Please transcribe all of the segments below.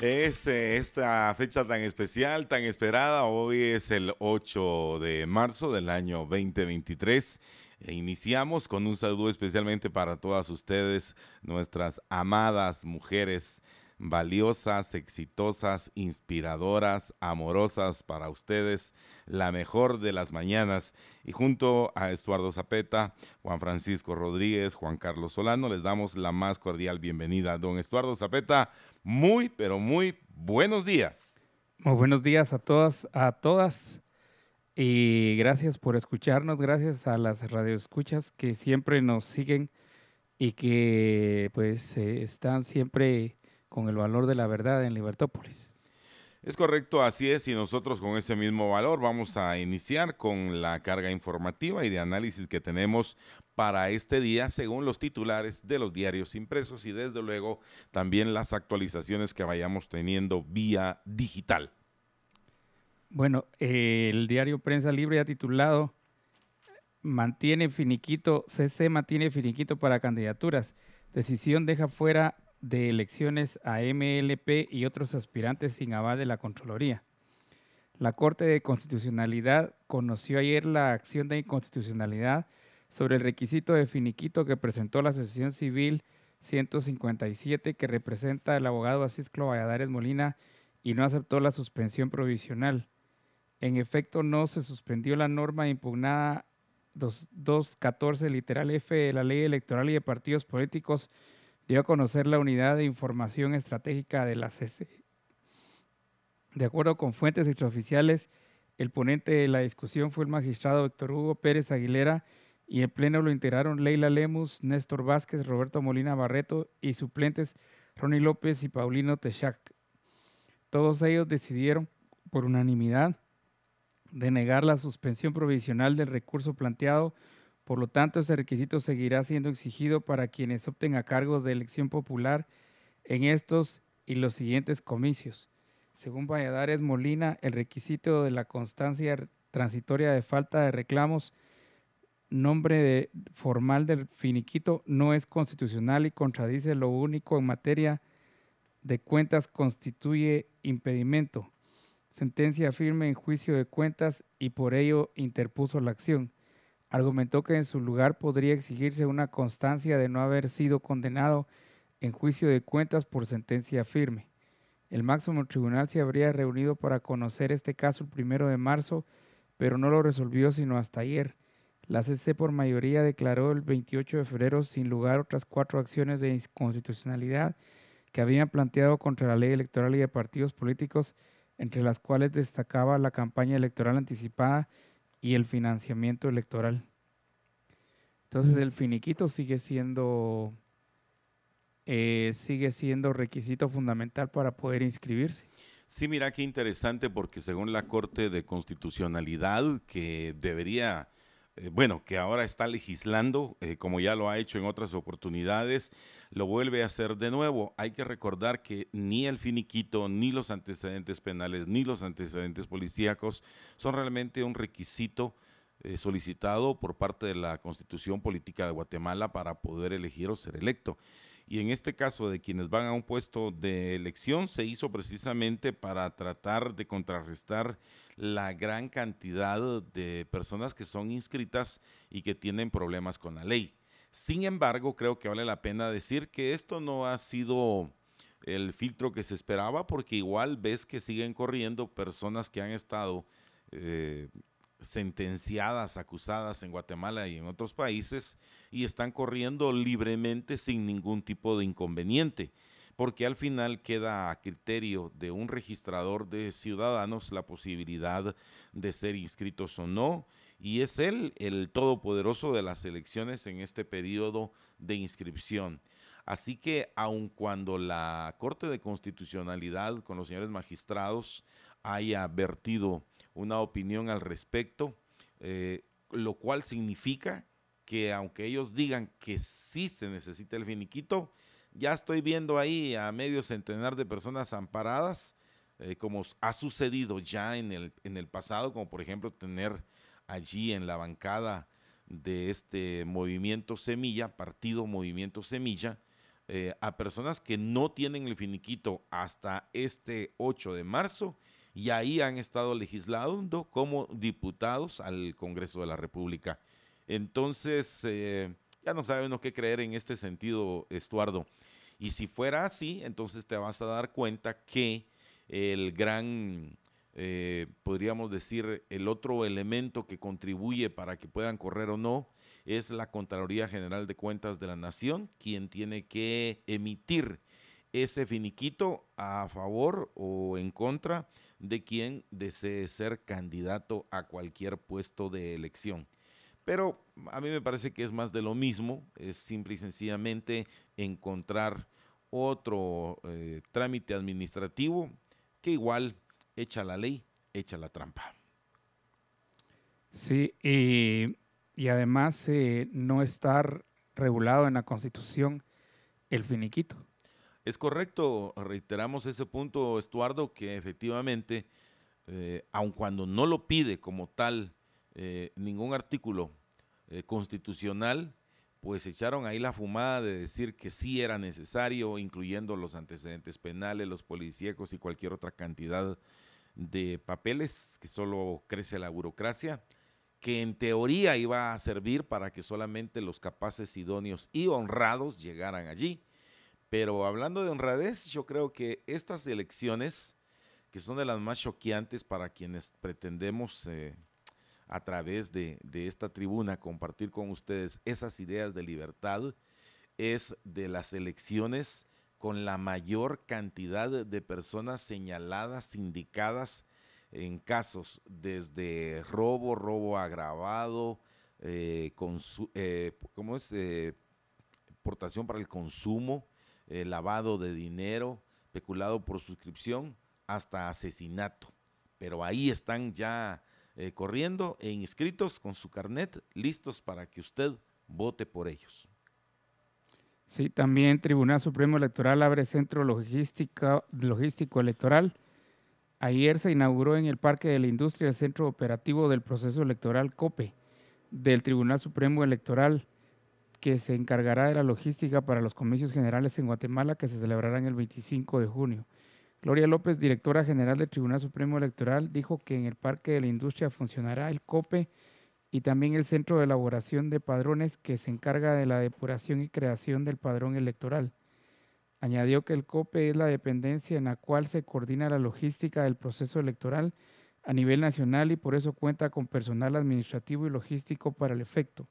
Es esta fecha tan especial, tan esperada. Hoy es el 8 de marzo del año 2023. E iniciamos con un saludo especialmente para todas ustedes, nuestras amadas mujeres valiosas, exitosas, inspiradoras, amorosas para ustedes, la mejor de las mañanas. Y junto a Estuardo Zapeta, Juan Francisco Rodríguez, Juan Carlos Solano, les damos la más cordial bienvenida. Don Estuardo Zapeta, muy, pero muy buenos días. Muy buenos días a todas, a todas. Y gracias por escucharnos, gracias a las radioescuchas que siempre nos siguen y que pues eh, están siempre con el valor de la verdad en Libertópolis. Es correcto, así es, y nosotros con ese mismo valor vamos a iniciar con la carga informativa y de análisis que tenemos para este día según los titulares de los diarios impresos y desde luego también las actualizaciones que vayamos teniendo vía digital. Bueno, el diario Prensa Libre ha titulado Mantiene finiquito, CC mantiene finiquito para candidaturas. Decisión deja fuera de elecciones a MLP y otros aspirantes sin aval de la Contraloría. La Corte de Constitucionalidad conoció ayer la acción de inconstitucionalidad sobre el requisito de finiquito que presentó la Asociación Civil 157 que representa al abogado Asisclo Valladares Molina y no aceptó la suspensión provisional. En efecto, no se suspendió la norma impugnada 214 literal F de la Ley Electoral y de Partidos Políticos dio a conocer la Unidad de Información Estratégica de la CC. De acuerdo con fuentes extraoficiales, el ponente de la discusión fue el magistrado Héctor Hugo Pérez Aguilera y en pleno lo integraron Leila Lemus, Néstor Vázquez, Roberto Molina Barreto y suplentes Ronnie López y Paulino Techac. Todos ellos decidieron, por unanimidad, denegar la suspensión provisional del recurso planteado por lo tanto, ese requisito seguirá siendo exigido para quienes opten a cargos de elección popular en estos y los siguientes comicios. Según Valladares Molina, el requisito de la constancia transitoria de falta de reclamos, nombre formal del finiquito, no es constitucional y contradice lo único en materia de cuentas constituye impedimento. Sentencia firme en juicio de cuentas y por ello interpuso la acción argumentó que en su lugar podría exigirse una constancia de no haber sido condenado en juicio de cuentas por sentencia firme. El máximo tribunal se habría reunido para conocer este caso el primero de marzo, pero no lo resolvió sino hasta ayer. La CC por mayoría declaró el 28 de febrero sin lugar otras cuatro acciones de inconstitucionalidad que habían planteado contra la ley electoral y de partidos políticos, entre las cuales destacaba la campaña electoral anticipada y el financiamiento electoral. Entonces el finiquito sigue siendo eh, sigue siendo requisito fundamental para poder inscribirse. Sí, mira qué interesante porque según la Corte de Constitucionalidad que debería eh, bueno, que ahora está legislando, eh, como ya lo ha hecho en otras oportunidades, lo vuelve a hacer de nuevo. Hay que recordar que ni el finiquito, ni los antecedentes penales, ni los antecedentes policíacos son realmente un requisito eh, solicitado por parte de la Constitución Política de Guatemala para poder elegir o ser electo. Y en este caso de quienes van a un puesto de elección se hizo precisamente para tratar de contrarrestar la gran cantidad de personas que son inscritas y que tienen problemas con la ley. Sin embargo, creo que vale la pena decir que esto no ha sido el filtro que se esperaba porque igual ves que siguen corriendo personas que han estado eh, sentenciadas, acusadas en Guatemala y en otros países y están corriendo libremente sin ningún tipo de inconveniente, porque al final queda a criterio de un registrador de ciudadanos la posibilidad de ser inscritos o no, y es él el todopoderoso de las elecciones en este periodo de inscripción. Así que aun cuando la Corte de Constitucionalidad con los señores magistrados haya vertido una opinión al respecto, eh, lo cual significa que aunque ellos digan que sí se necesita el finiquito, ya estoy viendo ahí a medio centenar de personas amparadas, eh, como ha sucedido ya en el, en el pasado, como por ejemplo tener allí en la bancada de este movimiento Semilla, partido Movimiento Semilla, eh, a personas que no tienen el finiquito hasta este 8 de marzo y ahí han estado legislando como diputados al Congreso de la República. Entonces, eh, ya no sabemos qué creer en este sentido, Estuardo. Y si fuera así, entonces te vas a dar cuenta que el gran, eh, podríamos decir, el otro elemento que contribuye para que puedan correr o no es la Contraloría General de Cuentas de la Nación, quien tiene que emitir ese finiquito a favor o en contra de quien desee ser candidato a cualquier puesto de elección. Pero a mí me parece que es más de lo mismo, es simple y sencillamente encontrar otro eh, trámite administrativo que igual echa la ley, echa la trampa. Sí, y además eh, no estar regulado en la Constitución el finiquito. Es correcto, reiteramos ese punto, Estuardo, que efectivamente, eh, aun cuando no lo pide como tal eh, ningún artículo eh, constitucional, pues echaron ahí la fumada de decir que sí era necesario, incluyendo los antecedentes penales, los policíacos y cualquier otra cantidad de papeles, que solo crece la burocracia, que en teoría iba a servir para que solamente los capaces, idóneos y honrados llegaran allí. Pero hablando de honradez, yo creo que estas elecciones, que son de las más choqueantes para quienes pretendemos eh, a través de, esta tribuna compartir con ustedes esas ideas de libertad es de las elecciones con la mayor cantidad de personas señaladas, indicadas en casos desde robo, robo agravado, eh, eh ¿cómo es? Eh, portación para el consumo, eh, lavado de dinero, peculado por suscripción, hasta asesinato. Pero ahí están ya eh, corriendo e inscritos con su carnet, listos para que usted vote por ellos. Sí, también Tribunal Supremo Electoral abre centro logístico, electoral. Ayer se inauguró en el Parque de la Industria el centro operativo del proceso electoral COPE del Tribunal Supremo Electoral que se encargará de la logística para los comicios generales en Guatemala que se celebrarán el 25 de junio. Gloria López, directora general del Tribunal Supremo Electoral, dijo que en el Parque de la Industria funcionará el COPE y también el Centro de Elaboración de Padrones que se encarga de la depuración y creación del padrón electoral. Añadió que el COPE es la dependencia en la cual se coordina la logística del proceso electoral a nivel nacional y por eso cuenta con personal administrativo y logístico para el efecto.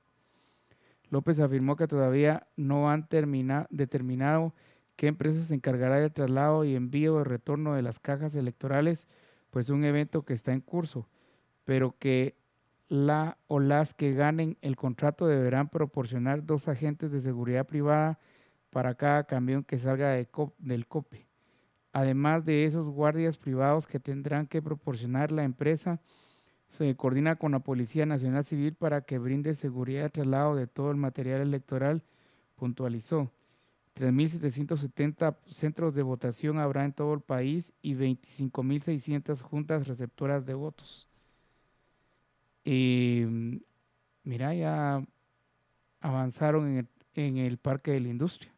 López afirmó que todavía no han determinado qué empresa se encargará del traslado y envío de retorno de las cajas electorales, pues un evento que está en curso, pero que la o las que ganen el contrato deberán proporcionar dos agentes de seguridad privada para cada camión que salga del COPE. Además de esos guardias privados que tendrán que proporcionar la empresa, se coordina con la Policía Nacional Civil para que brinde seguridad de traslado de todo el material electoral, puntualizó. 3.770 centros de votación habrá en todo el país y 25.600 juntas receptoras de votos. Mm, mira, ya avanzaron en el, en el, Parque de la Industria.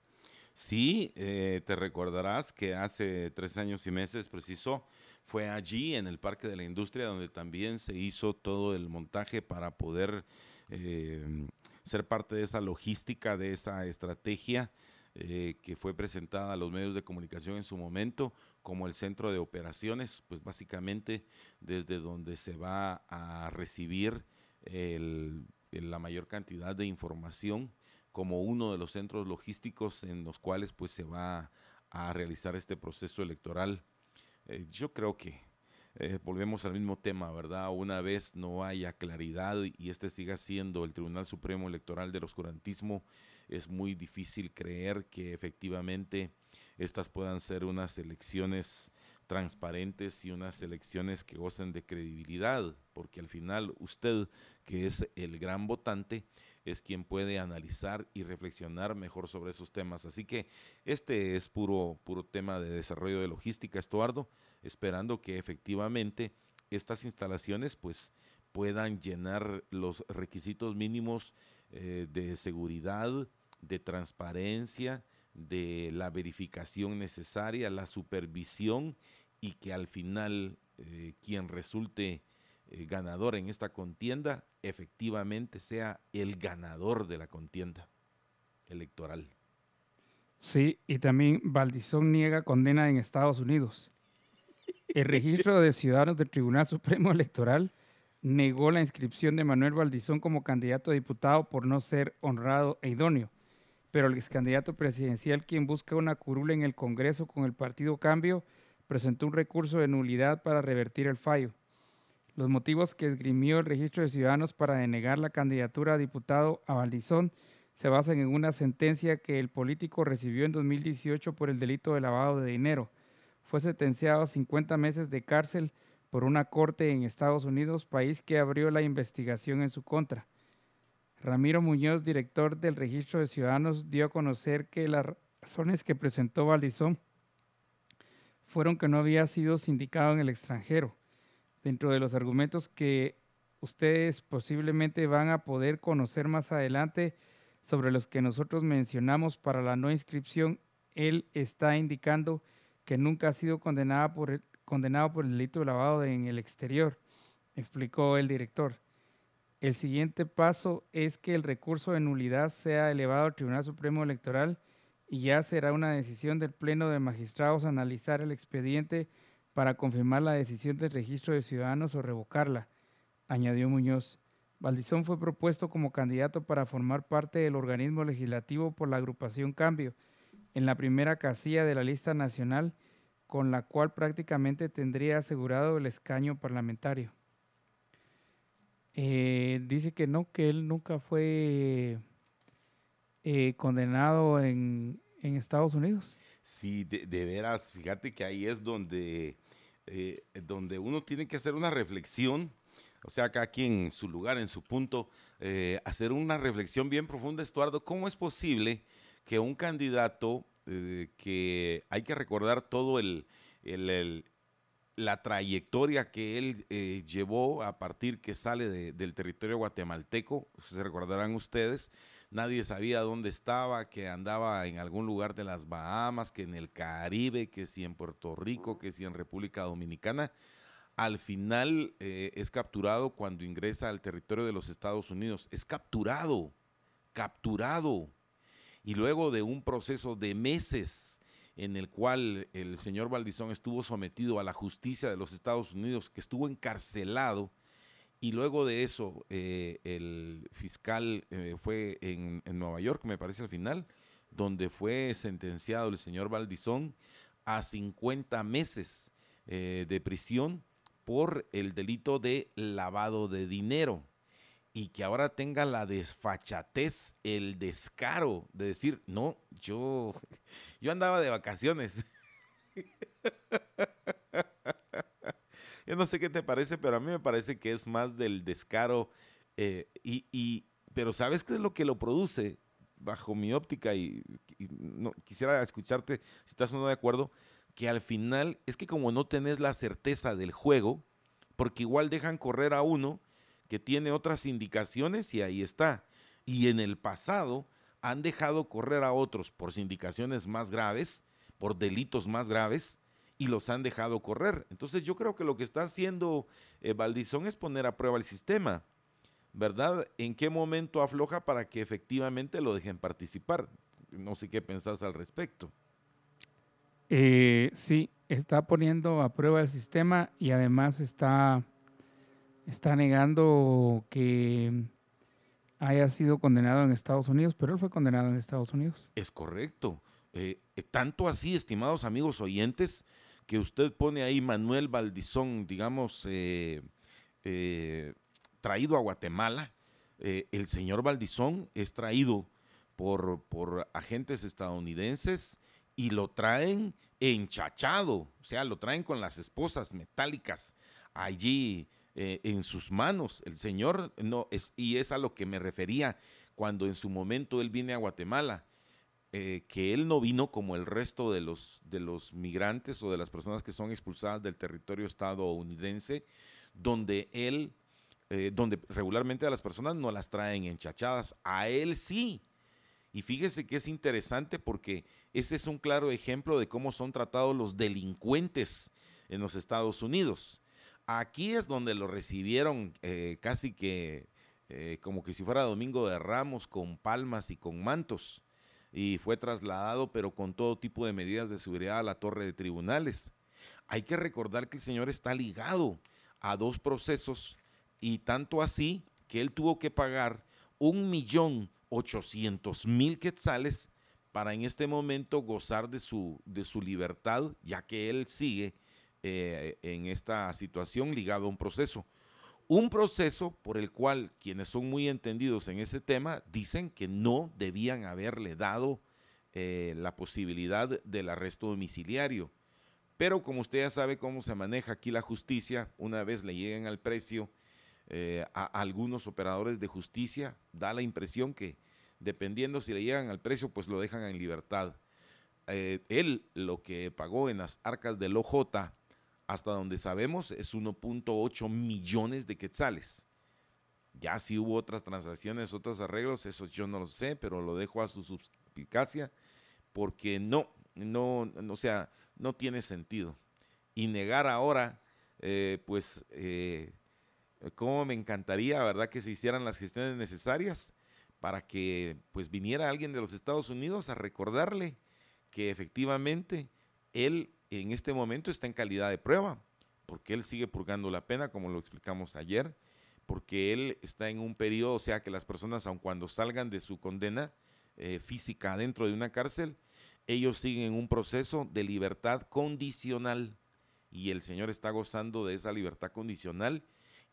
Sí, eh, te recordarás que hace tres años y meses preciso fue allí en el Parque de la Industria donde también se hizo todo el montaje para poder eh, ser parte de esa logística, de esa estrategia eh, que fue presentada a los medios de comunicación en su momento como el centro de operaciones, pues básicamente desde donde se va a recibir la mayor cantidad de información como uno de los centros logísticos en los cuales pues se va a realizar este proceso electoral. Eh, yo creo que eh, volvemos al mismo tema, ¿verdad? Una vez no haya claridad y este siga siendo el Tribunal Supremo Electoral del Oscurantismo, es muy difícil creer que efectivamente estas puedan ser unas elecciones transparentes y unas elecciones que gocen de credibilidad, porque al final usted, que es el gran votante, es quien puede analizar y reflexionar mejor sobre esos temas. Así que este es puro, puro tema de desarrollo de logística, Estuardo, esperando que efectivamente estas instalaciones pues puedan llenar los requisitos mínimos eh, de seguridad, de transparencia, de la verificación necesaria, la supervisión y que al final eh, quien resulte eh, ganador en esta contienda efectivamente sea el ganador de la contienda electoral. Sí, y también Valdizón niega condena en Estados Unidos. El registro de ciudadanos del Tribunal Supremo Electoral negó la inscripción de Manuel Valdizón como candidato a diputado por no ser honrado e idóneo pero el ex candidato presidencial, quien busca una curula en el Congreso con el Partido Cambio, presentó un recurso de nulidad para revertir el fallo. Los motivos que esgrimió el registro de ciudadanos para denegar la candidatura a diputado a Valdizón se basan en una sentencia que el político recibió en 2018 por el delito de lavado de dinero. Fue sentenciado a 50 meses de cárcel por una corte en Estados Unidos, país que abrió la investigación en su contra. Ramiro Muñoz, director del Registro de Ciudadanos, dio a conocer que las razones que presentó Valdizón fueron que no había sido sindicado en el extranjero. Dentro de los argumentos que ustedes posiblemente van a poder conocer más adelante sobre los que nosotros mencionamos para la no inscripción, él está indicando que nunca ha sido condenado por el, delito de lavado en el exterior, explicó el director. El siguiente paso es que el recurso de nulidad sea elevado al Tribunal Supremo Electoral y ya será una decisión del Pleno de Magistrados analizar el expediente para confirmar la decisión del registro de ciudadanos o revocarla, añadió Muñoz. Valdizón fue propuesto como candidato para formar parte del organismo legislativo por la agrupación Cambio, en la primera casilla de la lista nacional, con la cual prácticamente tendría asegurado el escaño parlamentario. Eh, dice que no, que él nunca fue eh, condenado en, Estados Unidos. Sí, de, veras, fíjate que ahí es donde, eh, donde uno tiene que hacer una reflexión, o sea, acá aquí en su lugar, en su punto, hacer una reflexión bien profunda, Estuardo, ¿cómo es posible que un candidato que hay que recordar todo el, el la trayectoria que él eh, llevó a partir que sale del territorio guatemalteco, se recordarán ustedes, nadie sabía dónde estaba, que andaba en algún lugar de las Bahamas, que en el Caribe, que si en Puerto Rico, que si en República Dominicana. Al final eh, es capturado cuando ingresa al territorio de los Estados Unidos. Es capturado, capturado. Y luego de un proceso de meses, en el cual el señor Valdizón estuvo sometido a la justicia de los Estados Unidos, que estuvo encarcelado, y luego de eso eh, el fiscal eh, fue en, Nueva York, me parece al final, donde fue sentenciado el señor Valdizón a 50 meses eh, de prisión por el delito de lavado de dinero y que ahora tenga la desfachatez, el descaro de decir, no, yo, yo andaba de vacaciones. yo no sé qué te parece, pero a mí me parece que es más del descaro. Eh, y, pero ¿sabes qué es lo que lo produce? Bajo mi óptica, y, no, quisiera escucharte si estás o no de acuerdo, que al final es que como no tenés la certeza del juego, porque igual dejan correr a uno, que tiene otras indicaciones y ahí está. Y en el pasado han dejado correr a otros por sindicaciones más graves, por delitos más graves, y los han dejado correr. Entonces yo creo que lo que está haciendo eh, es poner a prueba el sistema, ¿verdad? ¿En qué momento afloja para que efectivamente lo dejen participar? No sé qué pensás al respecto. Eh, sí, está poniendo a prueba el sistema y además está está negando que haya sido condenado en Estados Unidos, pero él fue condenado en Estados Unidos. Es correcto. Eh, eh, tanto así, estimados amigos oyentes, que usted pone ahí Manuel Valdizón, digamos, eh, traído a Guatemala. el señor Valdizón es traído por, por agentes estadounidenses y lo traen enchachado, o sea, lo traen con las esposas metálicas allí eh, en sus manos. El Señor no es, y es a lo que me refería cuando en su momento él viene a Guatemala. Eh, que él no vino como el resto de los, de los migrantes o de las personas que son expulsadas del territorio estadounidense, donde él, eh, donde regularmente a las personas no las traen enchachadas, a él sí. Y fíjese que es interesante porque ese es un claro ejemplo de cómo son tratados los delincuentes en los Estados Unidos. Aquí es donde lo recibieron eh, casi que como que si fuera Domingo de Ramos, con palmas y con mantos y fue trasladado, pero con todo tipo de medidas de seguridad a la torre de tribunales. Hay que recordar que el señor está ligado a dos procesos y tanto así que él tuvo que pagar un millón ochocientos mil quetzales para en este momento gozar de su, de su libertad, ya que él sigue eh, en esta situación ligado a un proceso. Un proceso por el cual quienes son muy entendidos en ese tema dicen que no debían haberle dado eh, la posibilidad del arresto domiciliario. Pero como usted ya sabe cómo se maneja aquí la justicia, una vez le lleguen al precio eh, a algunos operadores de justicia, da la impresión que dependiendo si le llegan al precio, pues lo dejan en libertad. Él lo que pagó en las arcas del OJ hasta donde sabemos es 1.8 millones de quetzales. Ya si hubo otras transacciones, otros arreglos, eso yo no lo sé, pero lo dejo a su suspicacia porque no, no, o sea, no tiene sentido. Y negar ahora, eh, pues, eh, cómo me encantaría, ¿verdad?, que se hicieran las gestiones necesarias para que, pues, viniera alguien de los Estados Unidos a recordarle que efectivamente él en este momento está en calidad de prueba, porque él sigue purgando la pena, como lo explicamos ayer, porque él está en un periodo, o sea que las personas, aun cuando salgan de su condena eh, física dentro de una cárcel, ellos siguen en un proceso de libertad condicional y el Señor está gozando de esa libertad condicional.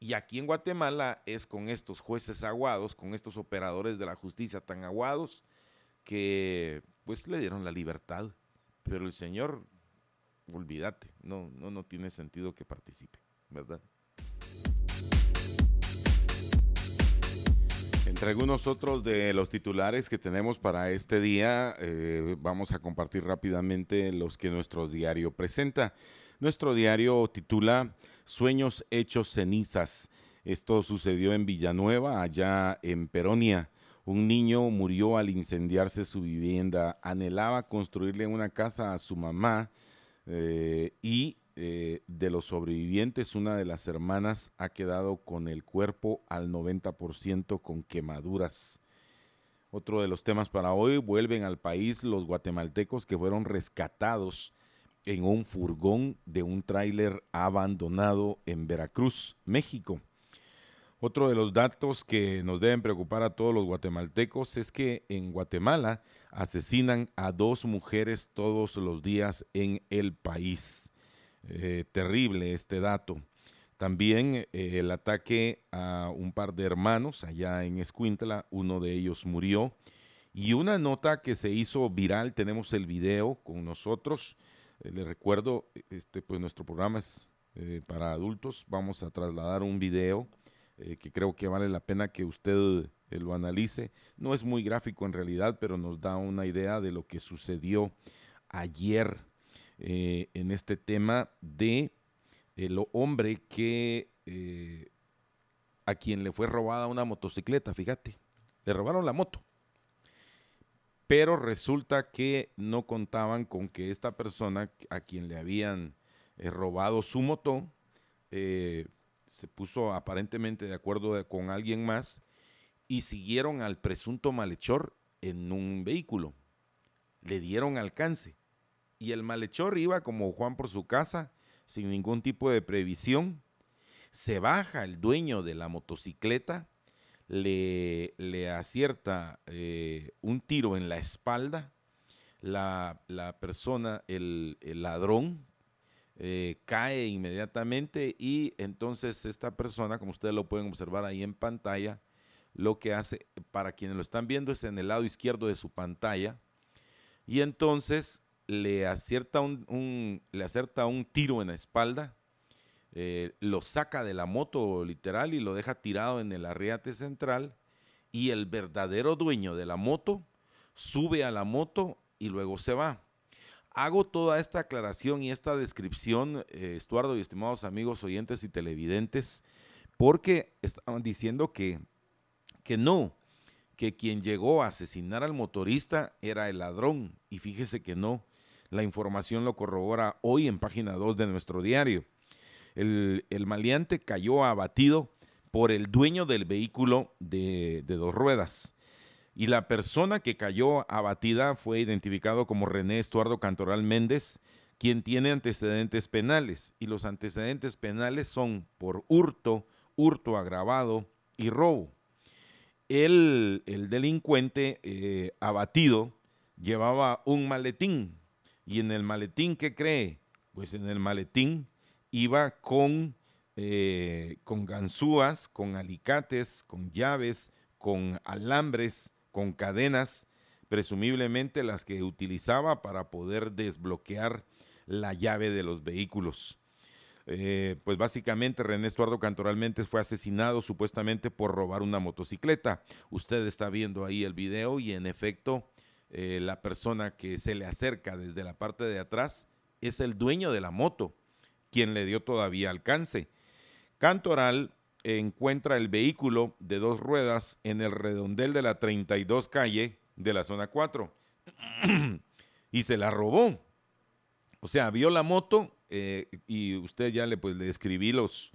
Y aquí en Guatemala es con estos jueces aguados, con estos operadores de la justicia tan aguados, que pues le dieron la libertad. Pero el Señor olvídate, no, no, no tiene sentido que participe, ¿verdad? Entre algunos otros de los titulares que tenemos para este día, eh, vamos a compartir rápidamente los que nuestro diario presenta. Nuestro diario titula Sueños hechos cenizas. Esto sucedió en Villanueva, allá en Peronia. Un niño murió al incendiarse su vivienda. Anhelaba construirle una casa a su mamá eh, y eh, de los sobrevivientes, una de las hermanas ha quedado con el cuerpo al 90% con quemaduras. Otro de los temas para hoy, vuelven al país los guatemaltecos que fueron rescatados en un furgón de un tráiler abandonado en Veracruz, México. Otro de los datos que nos deben preocupar a todos los guatemaltecos es que en Guatemala asesinan a dos mujeres todos los días en el país. Eh, terrible este dato. También eh, el ataque a un par de hermanos allá en Escuintla, uno de ellos murió. Y una nota que se hizo viral, tenemos el video con nosotros. Eh, les recuerdo, este, pues nuestro programa es para adultos. Vamos a trasladar un video eh, que creo que vale la pena que usted eh, lo analice. No es muy gráfico en realidad, pero nos da una idea de lo que sucedió ayer eh, en este tema de el hombre que a quien le fue robada una motocicleta, fíjate, le robaron la moto. Pero resulta que no contaban con que esta persona a quien le habían robado su moto, se puso aparentemente de acuerdo con alguien más y siguieron al presunto malhechor en un vehículo. Le dieron alcance. Y el malhechor iba como Juan por su casa, sin ningún tipo de previsión. Se baja el dueño de la motocicleta, le, le acierta eh, un tiro en la espalda. La, persona, el, el ladrón, eh, cae inmediatamente y entonces esta persona, como ustedes lo pueden observar ahí en pantalla, lo que hace, para quienes lo están viendo, es en el lado izquierdo de su pantalla. Y entonces le acierta un, le acerta un tiro en la espalda, eh, lo saca de la moto literal y lo deja tirado en el arriate central y el verdadero dueño de la moto sube a la moto y luego se va. Hago toda esta aclaración y esta descripción, eh, Estuardo y estimados amigos oyentes y televidentes, porque estaban diciendo que, que no, que quien llegó a asesinar al motorista era el ladrón. Y fíjese que no. La información lo corrobora hoy en página 2 de nuestro diario. El, maleante cayó abatido por el dueño del vehículo de, de dos ruedas y la persona que cayó abatida fue identificado como René Estuardo Cantoral Méndez, quien tiene antecedentes penales. Y los antecedentes penales son por hurto, hurto agravado y robo. El, el delincuente eh, abatido llevaba un maletín. Y en el maletín, ¿qué cree? Pues en el maletín iba con, eh, con ganzúas, con alicates, con llaves, con alambres, con cadenas, presumiblemente las que utilizaba para poder desbloquear la llave de los vehículos. Eh, pues básicamente René Estuardo Cantoralmente fue asesinado supuestamente por robar una motocicleta. Usted está viendo ahí el video y en efecto eh, la persona que se le acerca desde la parte de atrás es el dueño de la moto, quien le dio todavía alcance. Cantoral encuentra el vehículo de dos ruedas en el redondel de la 32 calle de la zona 4 y se la robó. O sea, vio la moto eh, y usted ya le, pues, le escribí los,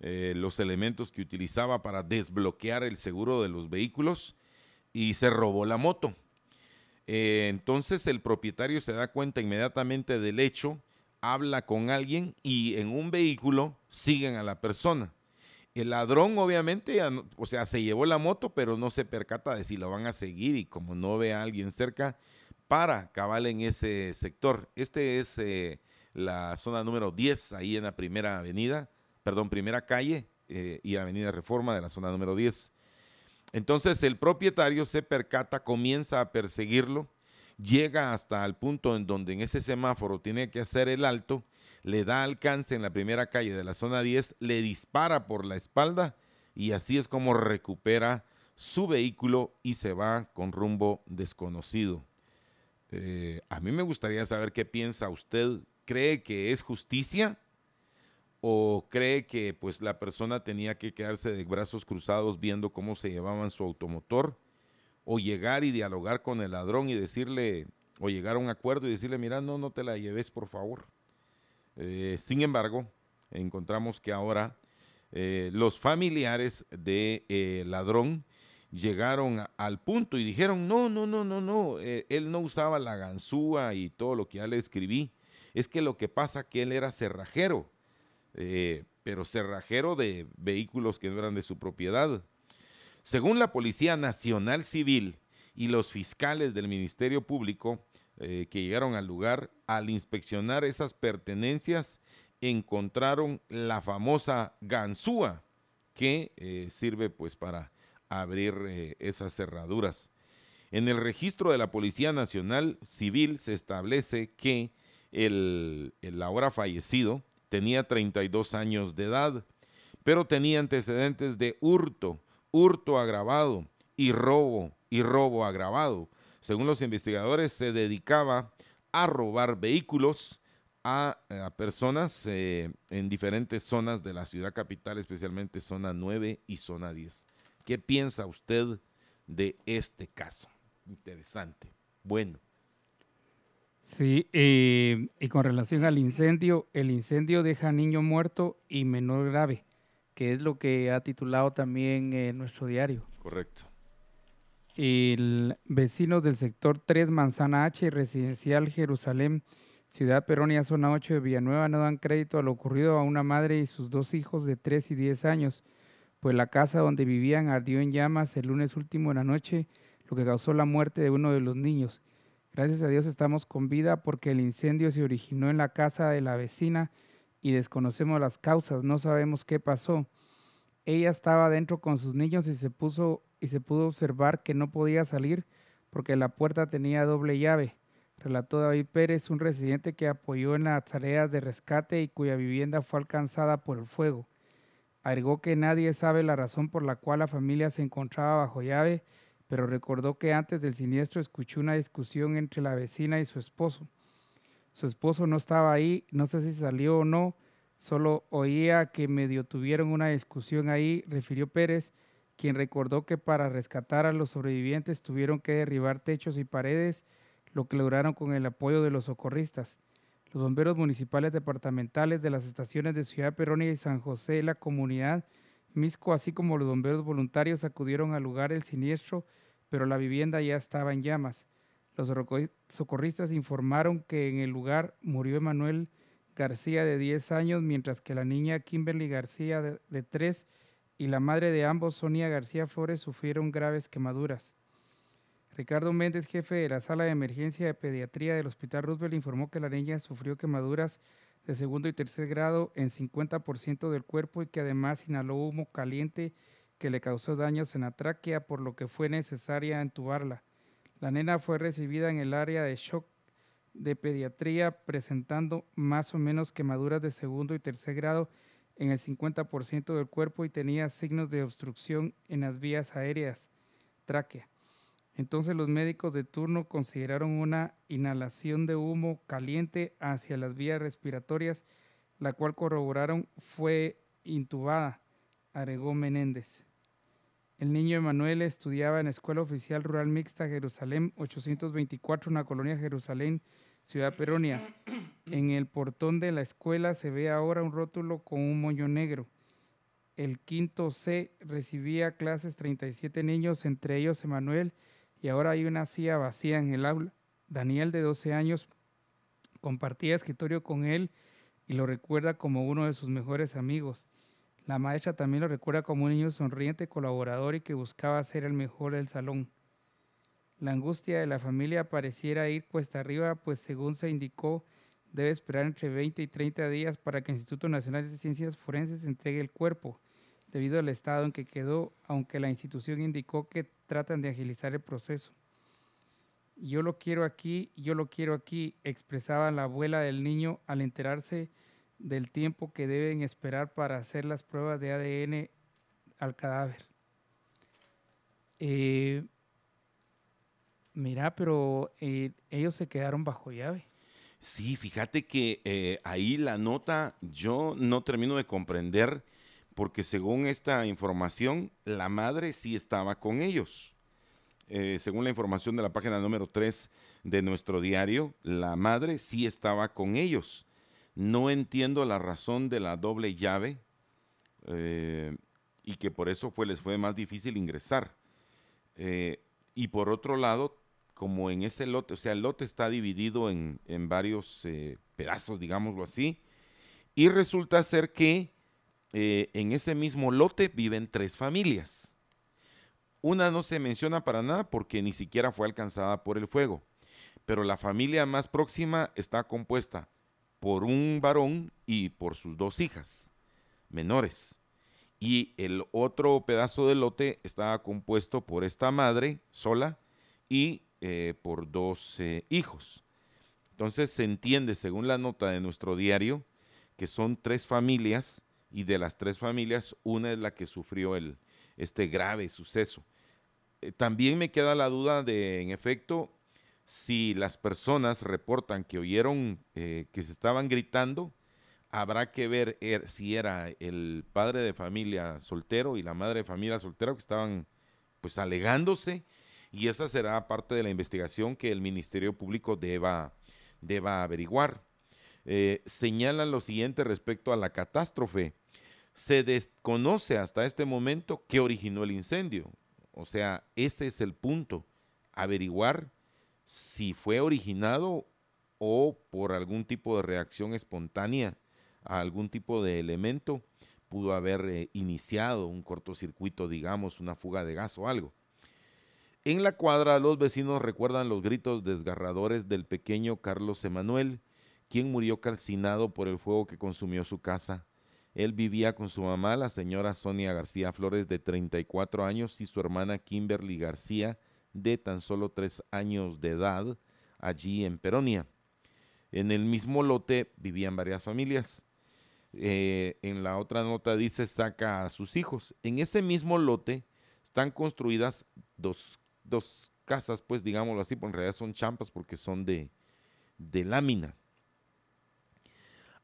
eh, los elementos que utilizaba para desbloquear el seguro de los vehículos y se robó la moto. Eh, entonces el propietario se da cuenta inmediatamente del hecho, habla con alguien y en un vehículo siguen a la persona. El ladrón obviamente, o sea, se llevó la moto, pero no se percata de si lo van a seguir y como no ve a alguien cerca, para cabal en ese sector. Este es eh, la zona número 10, ahí en la primera avenida, perdón, primera calle eh, y avenida Reforma de la zona número 10. Entonces el propietario se percata, comienza a perseguirlo, llega hasta el punto en donde en ese semáforo tiene que hacer el alto le da alcance en la primera calle de la zona 10, le dispara por la espalda y así es como recupera su vehículo y se va con rumbo desconocido. Eh, a mí me gustaría saber qué piensa usted. ¿Cree que es justicia? ¿O cree que pues la persona tenía que quedarse de brazos cruzados viendo cómo se llevaban su automotor? ¿O llegar y dialogar con el ladrón y decirle, o llegar a un acuerdo y decirle, mira, no, no te la lleves, por favor? Eh, sin embargo, encontramos que ahora eh, los familiares de eh, ladrón llegaron al punto y dijeron, no, no, no, no, no, él no usaba la ganzúa y todo lo que ya le escribí. Es que lo que pasa que él era cerrajero, pero cerrajero de vehículos que no eran de su propiedad. Según la Policía Nacional Civil y los fiscales del Ministerio Público, eh, que llegaron al lugar, al inspeccionar esas pertenencias, encontraron la famosa ganzúa que eh, sirve pues para abrir eh, esas cerraduras. En el registro de la Policía Nacional Civil se establece que el, el ahora fallecido tenía 32 años de edad, pero tenía antecedentes de hurto, hurto agravado y robo y robo agravado. Según los investigadores, se dedicaba a robar vehículos a, eh, personas eh, en diferentes zonas de la ciudad capital, especialmente zona 9 y zona 10. ¿Qué piensa usted de este caso? Interesante. Bueno. Sí, eh, y con relación al incendio, el incendio deja niño muerto y menor grave, que es lo que ha titulado también nuestro diario. Correcto. El vecino del sector 3, Manzana H, Residencial Jerusalén, Ciudad Peronia, zona 8 de Villanueva, no dan crédito a lo ocurrido a una madre y sus dos hijos de 3 y 10 años, pues la casa donde vivían ardió en llamas el lunes último de la noche, lo que causó la muerte de uno de los niños. Gracias a Dios estamos con vida porque el incendio se originó en la casa de la vecina y desconocemos las causas, no sabemos qué pasó. Ella estaba dentro con sus niños y se puso y se pudo observar que no podía salir porque la puerta tenía doble llave. relató David Pérez, un residente que apoyó en las tareas de rescate y cuya vivienda fue alcanzada por el fuego. Agregó que nadie sabe la razón por la cual la familia se encontraba bajo llave, pero recordó que antes del siniestro escuchó una discusión entre la vecina y su esposo. Su esposo no estaba ahí, no sé si salió o no, solo oía que medio tuvieron una discusión ahí, refirió Pérez, quien recordó que para rescatar a los sobrevivientes tuvieron que derribar techos y paredes, lo que lograron con el apoyo de los socorristas. Los bomberos municipales departamentales de las estaciones de Ciudad Peronia y San José, la comunidad Misco, así como los bomberos voluntarios acudieron al lugar del siniestro, pero la vivienda ya estaba en llamas. Los socorristas informaron que en el lugar murió Emanuel García de 10 años, mientras que la niña Kimberly García de, de 3 y la madre de ambos, Sonia García Flores, sufrieron graves quemaduras. Ricardo Méndez, jefe de la sala de emergencia de pediatría del Hospital Roosevelt, informó que la niña sufrió quemaduras de segundo y tercer grado en 50% del cuerpo y que además inhaló humo caliente que le causó daños en la tráquea, por lo que fue necesaria entubarla. La nena fue recibida en el área de shock de pediatría presentando más o menos quemaduras de segundo y tercer grado en el 50% del cuerpo y tenía signos de obstrucción en las vías aéreas, tráquea. Entonces los médicos de turno consideraron una inhalación de humo caliente hacia las vías respiratorias, la cual corroboraron fue intubada, agregó Menéndez. El niño Emanuel estudiaba en la Escuela Oficial Rural Mixta Jerusalén 824, una colonia Jerusalén, Ciudad Peronia. En el portón de la escuela se ve ahora un rótulo con un moño negro. El quinto C recibía clases 37 niños, entre ellos Emanuel, y ahora hay una silla vacía en el aula. Daniel, de 12 años, compartía escritorio con él y lo recuerda como uno de sus mejores amigos. La maestra también lo recuerda como un niño sonriente, colaborador y que buscaba ser el mejor del salón. La angustia de la familia pareciera ir cuesta arriba, pues según se indicó, debe esperar entre 20 y 30 días para que el Instituto Nacional de Ciencias Forenses entregue el cuerpo, debido al estado en que quedó, aunque la institución indicó que tratan de agilizar el proceso. Yo lo quiero aquí, yo lo quiero aquí, expresaba la abuela del niño al enterarse del tiempo que deben esperar para hacer las pruebas de ADN al cadáver. Eh, mira, pero eh, ellos se quedaron bajo llave. Sí, fíjate que eh, ahí la nota yo no termino de comprender porque según esta información, la madre sí estaba con ellos. según la información de la página número 3 de nuestro diario, la madre sí estaba con ellos. No entiendo la razón de la doble llave eh, y que por eso fue, les fue más difícil ingresar. Eh, y por otro lado, como en ese lote, o sea, el lote está dividido en, varios eh, pedazos, digámoslo así, y resulta ser que en ese mismo lote viven tres familias. Una no se menciona para nada porque ni siquiera fue alcanzada por el fuego, pero la familia más próxima está compuesta por un varón y por sus dos hijas menores. Y el otro pedazo de lote estaba compuesto por esta madre sola y eh, por dos hijos. Entonces se entiende, según la nota de nuestro diario, que son tres familias y de las tres familias una es la que sufrió el, este grave suceso. Eh, también me queda la duda de, en efecto, si las personas reportan que oyeron eh, que se estaban gritando, habrá que ver er, si era el padre de familia soltero y la madre de familia soltera que estaban pues alegándose y esa será parte de la investigación que el Ministerio Público deba, deba averiguar. Eh, señalan lo siguiente respecto a la catástrofe. Se desconoce hasta este momento qué originó el incendio. O sea, ese es el punto. Averiguar si fue originado o por algún tipo de reacción espontánea a algún tipo de elemento, pudo haber eh, iniciado un cortocircuito, digamos, una fuga de gas o algo. En la cuadra, los vecinos recuerdan los gritos desgarradores del pequeño Carlos Emanuel, quien murió calcinado por el fuego que consumió su casa. Él vivía con su mamá, la señora Sonia García Flores, de 34 años, y su hermana Kimberly García, de tan solo tres años de edad, allí en Peronia. En el mismo lote vivían varias familias. Eh, en la otra nota dice saca a sus hijos. En ese mismo lote están construidas dos, casas, pues digámoslo así, pues en realidad son champas porque son de, de lámina.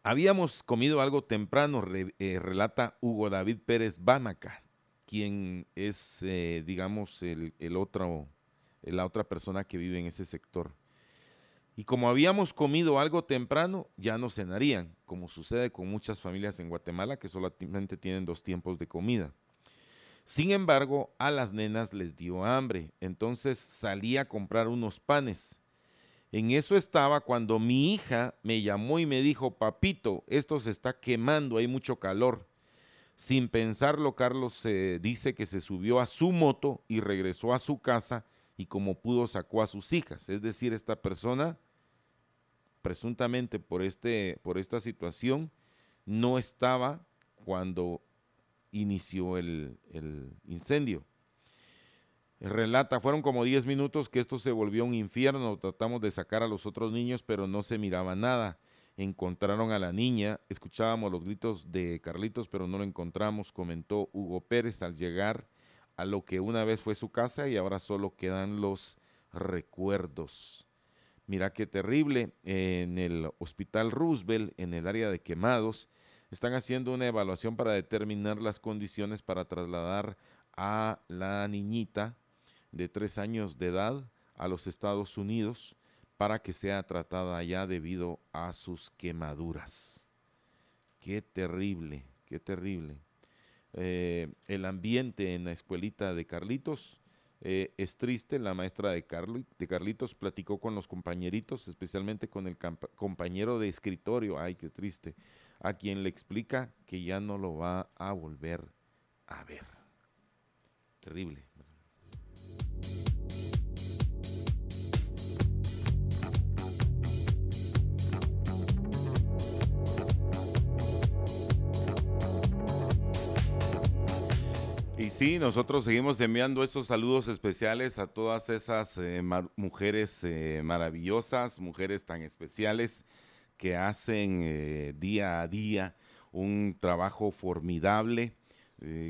Habíamos comido algo temprano, eh, relata Hugo David Pérez Bánaca, quien es, eh, digamos, el, el otro, la otra persona que vive en ese sector. Y como habíamos comido algo temprano, ya no cenarían, como sucede con muchas familias en Guatemala que solamente tienen dos tiempos de comida. Sin embargo, a las nenas les dio hambre, entonces salí a comprar unos panes en eso estaba cuando mi hija me llamó y me dijo, papito, esto se está quemando, hay mucho calor. Sin pensarlo, Carlos se dice que se subió a su moto y regresó a su casa y como pudo sacó a sus hijas. Es decir, esta persona, presuntamente por, este, por esta situación, no estaba cuando inició el, el incendio. Relata, fueron como 10 minutos que esto se volvió un infierno. Tratamos de sacar a los otros niños, pero no se miraba nada. Encontraron a la niña, escuchábamos los gritos de Carlitos, pero no lo encontramos, comentó Hugo Pérez al llegar a lo que una vez fue su casa y ahora solo quedan los recuerdos. Mira qué terrible, en el Hospital Roosevelt, en el área de quemados, están haciendo una evaluación para determinar las condiciones para trasladar a la niñita de tres años de edad a los Estados Unidos para que sea tratada allá debido a sus quemaduras. Qué terrible, qué terrible. Eh, el ambiente en la escuelita de Carlitos eh, es triste. La maestra de, de, Carlitos platicó con los compañeritos, especialmente con el compañero de escritorio, ay, qué triste, a quien le explica que ya no lo va a volver a ver. Terrible. Y sí, nosotros seguimos enviando esos saludos especiales a todas esas eh, mujeres eh, maravillosas, mujeres tan especiales que hacen eh, día a día un trabajo formidable.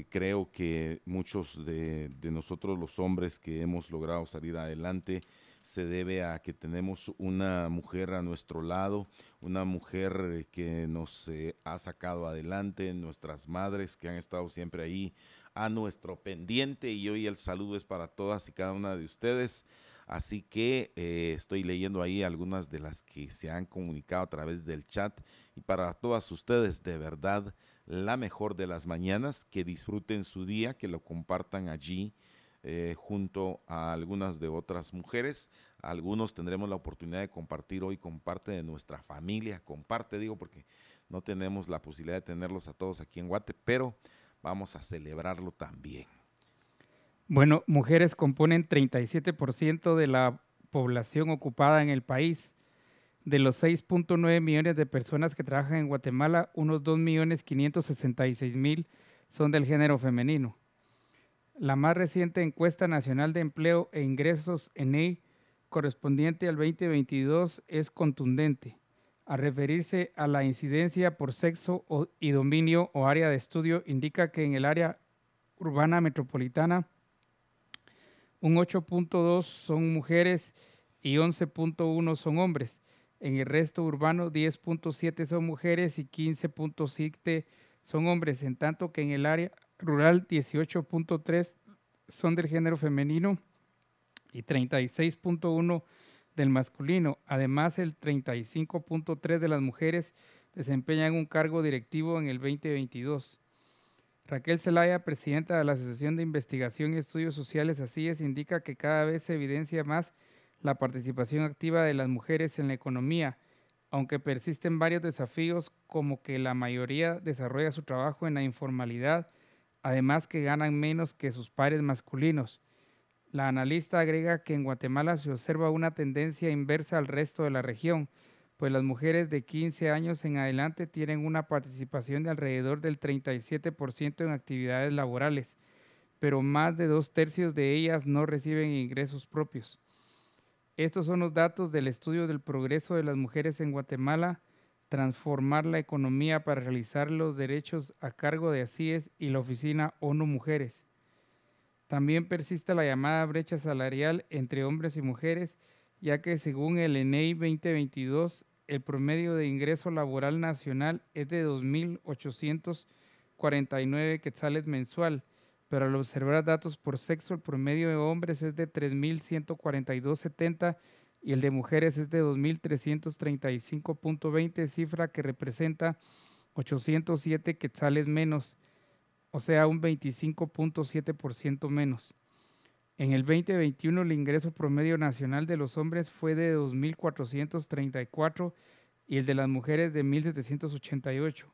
creo que muchos de, de, nosotros los hombres que hemos logrado salir adelante se debe a que tenemos una mujer a nuestro lado, una mujer que nos ha sacado adelante, nuestras madres que han estado siempre ahí a nuestro pendiente y hoy el saludo es para todas y cada una de ustedes. Así que eh, estoy leyendo ahí algunas de las que se han comunicado a través del chat y para todas ustedes de verdad la mejor de las mañanas, que disfruten su día, que lo compartan allí eh, junto a algunas de otras mujeres. Algunos tendremos la oportunidad de compartir hoy con parte de nuestra familia, comparte digo porque no tenemos la posibilidad de tenerlos a todos aquí en Guate, pero vamos a celebrarlo también. Bueno, mujeres componen 37% de la población ocupada en el país. De los 6.9 millones de personas que trabajan en Guatemala, unos 2.566.000 son del género femenino. La más reciente encuesta nacional de empleo e ingresos ENEI correspondiente al 2022 es contundente a referirse a la incidencia por sexo y dominio o área de estudio, indica que en el área urbana metropolitana un 8.2 son mujeres y 11.1 son hombres. En el resto urbano 10.7 son mujeres y 15.7 son hombres, en tanto que en el área rural 18.3 son del género femenino y 36.1 del masculino. Además, el 35.3 de las mujeres desempeñan un cargo directivo en el 2022. Raquel Zelaya, presidenta de la Asociación de Investigación y Estudios Sociales ACIES, indica que cada vez se evidencia más la participación activa de las mujeres en la economía, aunque persisten varios desafíos como que la mayoría desarrolla su trabajo en la informalidad, además que ganan menos que sus pares masculinos. La analista agrega que en Guatemala se observa una tendencia inversa al resto de la región, pues las mujeres de 15 años en adelante tienen una participación de alrededor del 37% en actividades laborales, pero más de dos tercios de ellas no reciben ingresos propios. Estos son los datos del estudio del progreso de las mujeres en Guatemala, transformar la economía para realizar los derechos a cargo de ACIES y la oficina ONU Mujeres. También persiste la llamada brecha salarial entre hombres y mujeres, ya que según el ENEI 2022, el promedio de ingreso laboral nacional es de 2.849 quetzales mensual, pero al observar datos por sexo, el promedio de hombres es de 3.142.70 y el de mujeres es de 2.335.20, cifra que representa 807 quetzales menos o sea, un 25.7% menos. En el 2021 el ingreso promedio nacional de los hombres fue de 2.434 y el de las mujeres de 1.788.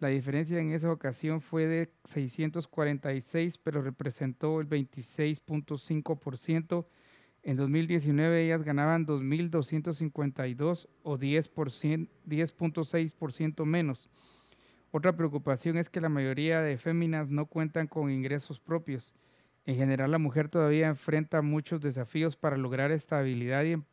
La diferencia en esa ocasión fue de 646, pero representó el 26.5%. En 2019 ellas ganaban 2.252 o 10.6% menos. Otra preocupación es que la mayoría de féminas no cuentan con ingresos propios. En general, la mujer todavía enfrenta muchos desafíos para lograr estabilidad y, em-,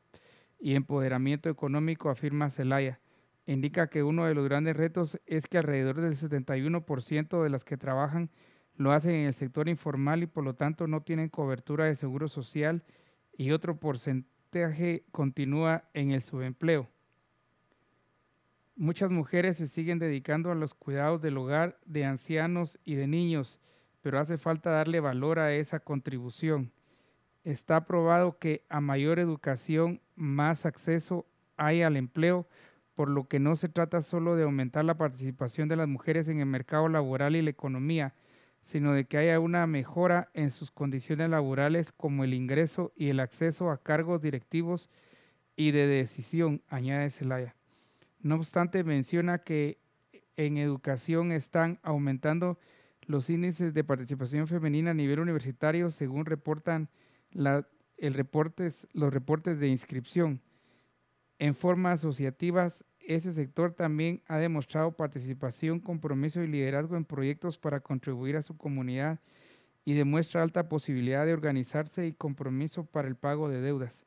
empoderamiento económico, afirma Zelaya. Indica que uno de los grandes retos es que alrededor del 71% de las que trabajan lo hacen en el sector informal y por lo tanto no tienen cobertura de seguro social y otro porcentaje continúa en el subempleo. Muchas mujeres se siguen dedicando a los cuidados del hogar de ancianos y de niños, pero hace falta darle valor a esa contribución. Está probado que a mayor educación, más acceso hay al empleo, por lo que no se trata solo de aumentar la participación de las mujeres en el mercado laboral y la economía, sino de que haya una mejora en sus condiciones laborales como el ingreso y el acceso a cargos directivos y de decisión, añade Zelaya. No obstante, menciona que en educación están aumentando los índices de participación femenina a nivel universitario, según reportan los reportes de inscripción. En formas asociativas, ese sector también ha demostrado participación, compromiso y liderazgo en proyectos para contribuir a su comunidad y demuestra alta posibilidad de organizarse y compromiso para el pago de deudas.